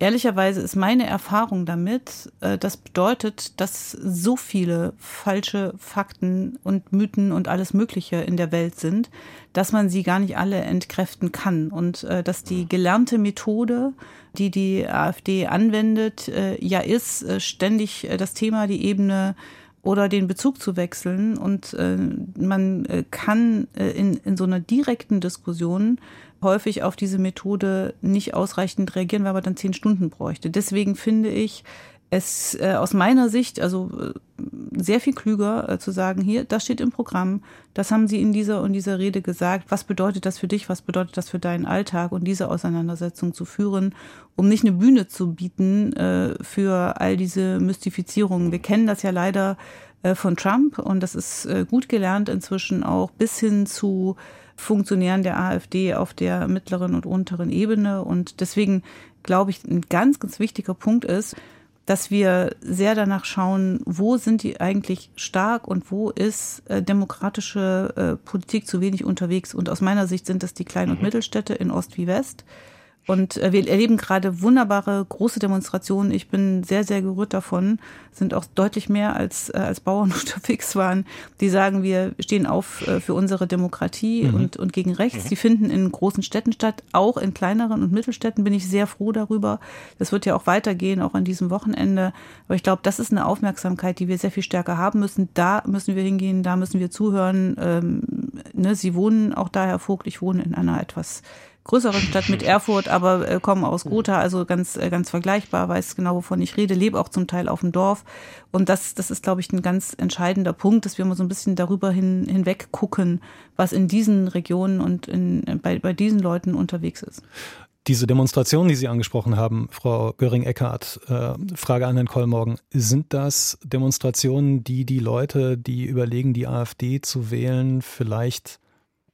Ehrlicherweise ist meine Erfahrung damit, äh, das bedeutet, dass so viele falsche Fakten und Mythen und alles Mögliche in der Welt sind, dass man sie gar nicht alle entkräften kann und äh, dass die gelernte Methode, die die AfD anwendet, ja ist, ständig das Thema, die Ebene oder den Bezug zu wechseln. Und äh, man äh, kann äh, in, in so einer direkten Diskussion häufig auf diese Methode nicht ausreichend reagieren, weil man dann zehn Stunden bräuchte. Deswegen finde ich, es äh, aus meiner Sicht also äh, sehr viel klüger äh, zu sagen, hier, das steht im Programm, das haben Sie in dieser und dieser Rede gesagt, was bedeutet das für dich, was bedeutet das für deinen Alltag? Und diese Auseinandersetzung zu führen, um nicht eine Bühne zu bieten äh, für all diese Mystifizierungen. Wir kennen das ja leider äh, von Trump und das ist äh, gut gelernt inzwischen auch bis hin zu Funktionären der AfD auf der mittleren und unteren Ebene. Und deswegen glaube ich, ein ganz, ganz wichtiger Punkt ist, dass wir sehr danach schauen, wo sind die eigentlich stark und wo ist äh, demokratische äh, Politik zu wenig unterwegs. Und aus meiner Sicht sind das die Klein- und mhm. Mittelstädte in Ost wie West. Und äh, wir erleben gerade wunderbare große Demonstrationen. Ich bin sehr, sehr gerührt davon. Sind auch deutlich mehr als, äh, als Bauern *laughs* unterwegs waren, die sagen, wir stehen auf äh, für unsere Demokratie mhm. und, und gegen rechts. Mhm. Die finden in großen Städten statt, auch in kleineren und Mittelstädten bin ich sehr froh darüber. Das wird ja auch weitergehen, auch an diesem Wochenende. Aber ich glaube, das ist eine Aufmerksamkeit, die wir sehr viel stärker haben müssen. Da müssen wir hingehen, da müssen wir zuhören. Ähm, ne, Sie wohnen auch da, Herr Vogt, ich wohne in einer etwas größeren Stadt mit Erfurt, aber äh, komme aus Gotha, also ganz, äh, ganz vergleichbar, weiß genau, wovon ich rede, lebe auch zum Teil auf dem Dorf. Und das, das ist, glaube ich, ein ganz entscheidender Punkt, dass wir mal so ein bisschen darüber hin, hinweg gucken, was in diesen Regionen und in, bei, bei diesen Leuten unterwegs ist. Diese Demonstrationen, die Sie angesprochen haben, Frau Göring-Eckardt, äh, Frage an Herrn Kollmorgen, sind das Demonstrationen, die die Leute, die überlegen, die AfD zu wählen, vielleicht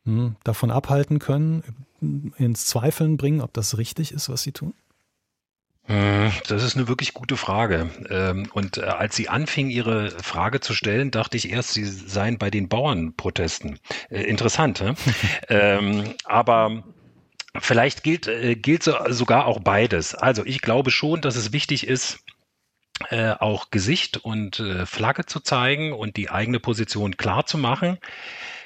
hm, davon abhalten können, ins Zweifeln bringen, ob das richtig ist, was sie tun? Hm, das ist eine wirklich gute Frage. Ähm, und äh, als Sie anfingen, Ihre Frage zu stellen, dachte ich erst, Sie seien bei den Bauernprotesten. Äh, interessant, ne? *laughs* ähm, aber vielleicht gilt, äh, gilt sogar auch beides. Also ich glaube schon, dass es wichtig ist, auch Gesicht und Flagge zu zeigen und die eigene Position klar zu machen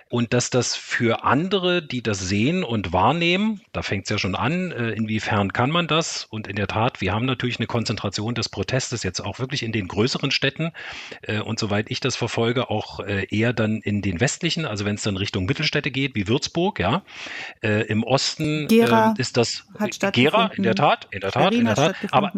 und dass das für andere, die das sehen und wahrnehmen, da fängt es ja schon an, äh, inwiefern kann man das? Und in der Tat, wir haben natürlich eine Konzentration des Protestes jetzt auch wirklich in den größeren Städten äh, und soweit ich das verfolge, auch äh, eher dann in den westlichen, also wenn es dann Richtung Mittelstädte geht, wie Würzburg, ja. Im Osten Gera ist das hat Gera, in der Tat, in der Tat, in der Tat. Aber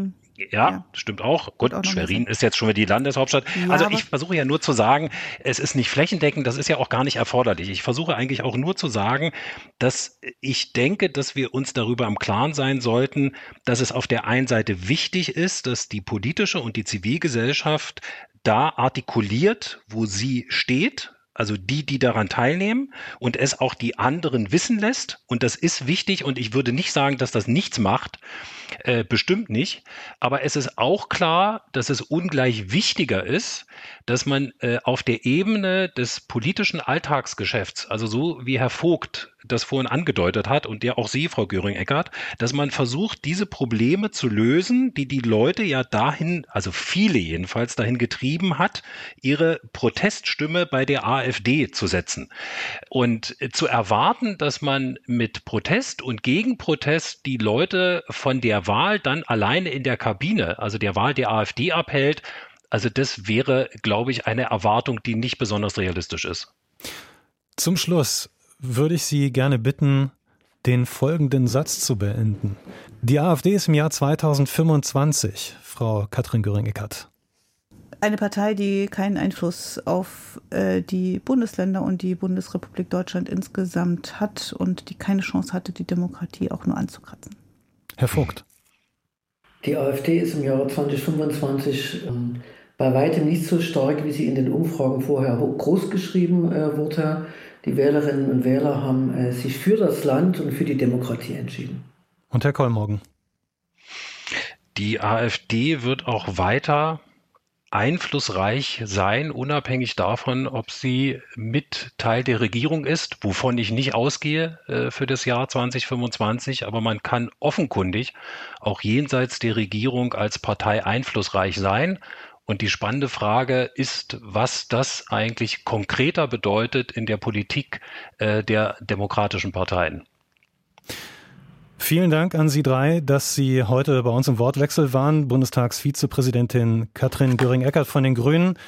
ja, ja, stimmt auch. Gut, auch Schwerin ist jetzt schon wieder die Landeshauptstadt. Ja, also ich versuche ja nur zu sagen, es ist nicht flächendeckend, das ist ja auch gar nicht erforderlich. Ich versuche eigentlich auch nur zu sagen, dass ich denke, dass wir uns darüber im Klaren sein sollten, dass es auf der einen Seite wichtig ist, dass die politische und die Zivilgesellschaft da artikuliert, wo sie steht, also die, die daran teilnehmen und es auch die anderen wissen lässt. Und das ist wichtig und ich würde nicht sagen, dass das nichts macht, äh, bestimmt nicht. Aber es ist auch klar, dass es ungleich wichtiger ist, dass man äh, auf der Ebene des politischen Alltagsgeschäfts, also so wie Herr Vogt das vorhin angedeutet hat und der auch Sie, Frau Göring-Eckert, dass man versucht, diese Probleme zu lösen, die die Leute ja dahin, also viele jedenfalls dahin getrieben hat, ihre Proteststimme bei der AfD zu setzen. Und zu erwarten, dass man mit Protest und Gegenprotest die Leute von der Wahl dann alleine in der Kabine, also der Wahl der AfD abhält, also das wäre, glaube ich, eine Erwartung, die nicht besonders realistisch ist. Zum Schluss würde ich Sie gerne bitten, den folgenden Satz zu beenden. Die AfD ist im Jahr 2025, Frau Katrin Göring-Eckert. Eine Partei, die keinen Einfluss auf äh, die Bundesländer und die Bundesrepublik Deutschland insgesamt hat und die keine Chance hatte, die Demokratie auch nur anzukratzen. Herr Vogt. Die AfD ist im Jahre 2025 ähm, bei weitem nicht so stark, wie sie in den Umfragen vorher großgeschrieben äh, wurde. Die Wählerinnen und Wähler haben äh, sich für das Land und für die Demokratie entschieden. Und Herr Kollmorgen? Die AfD wird auch weiter einflussreich sein, unabhängig davon, ob sie mit Teil der Regierung ist, wovon ich nicht ausgehe äh, für das Jahr 2025. Aber man kann offenkundig auch jenseits der Regierung als Partei einflussreich sein. Und die spannende Frage ist, was das eigentlich konkreter bedeutet in der Politik äh, der demokratischen Parteien. Vielen Dank an Sie drei, dass Sie heute bei uns im Wortwechsel waren. Bundestagsvizepräsidentin Katrin Göring-Eckert von den Grünen,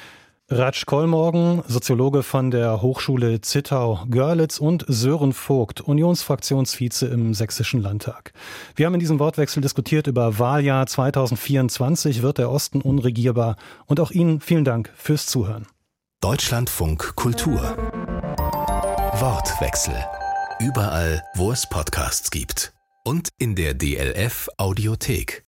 Ratsch Kollmorgen, Soziologe von der Hochschule Zittau-Görlitz und Sören Vogt, Unionsfraktionsvize im Sächsischen Landtag. Wir haben in diesem Wortwechsel diskutiert über Wahljahr 2024. Wird der Osten unregierbar? Und auch Ihnen vielen Dank fürs Zuhören. Deutschlandfunk Kultur. Wortwechsel. Überall, wo es Podcasts gibt und in der DLF Audiothek.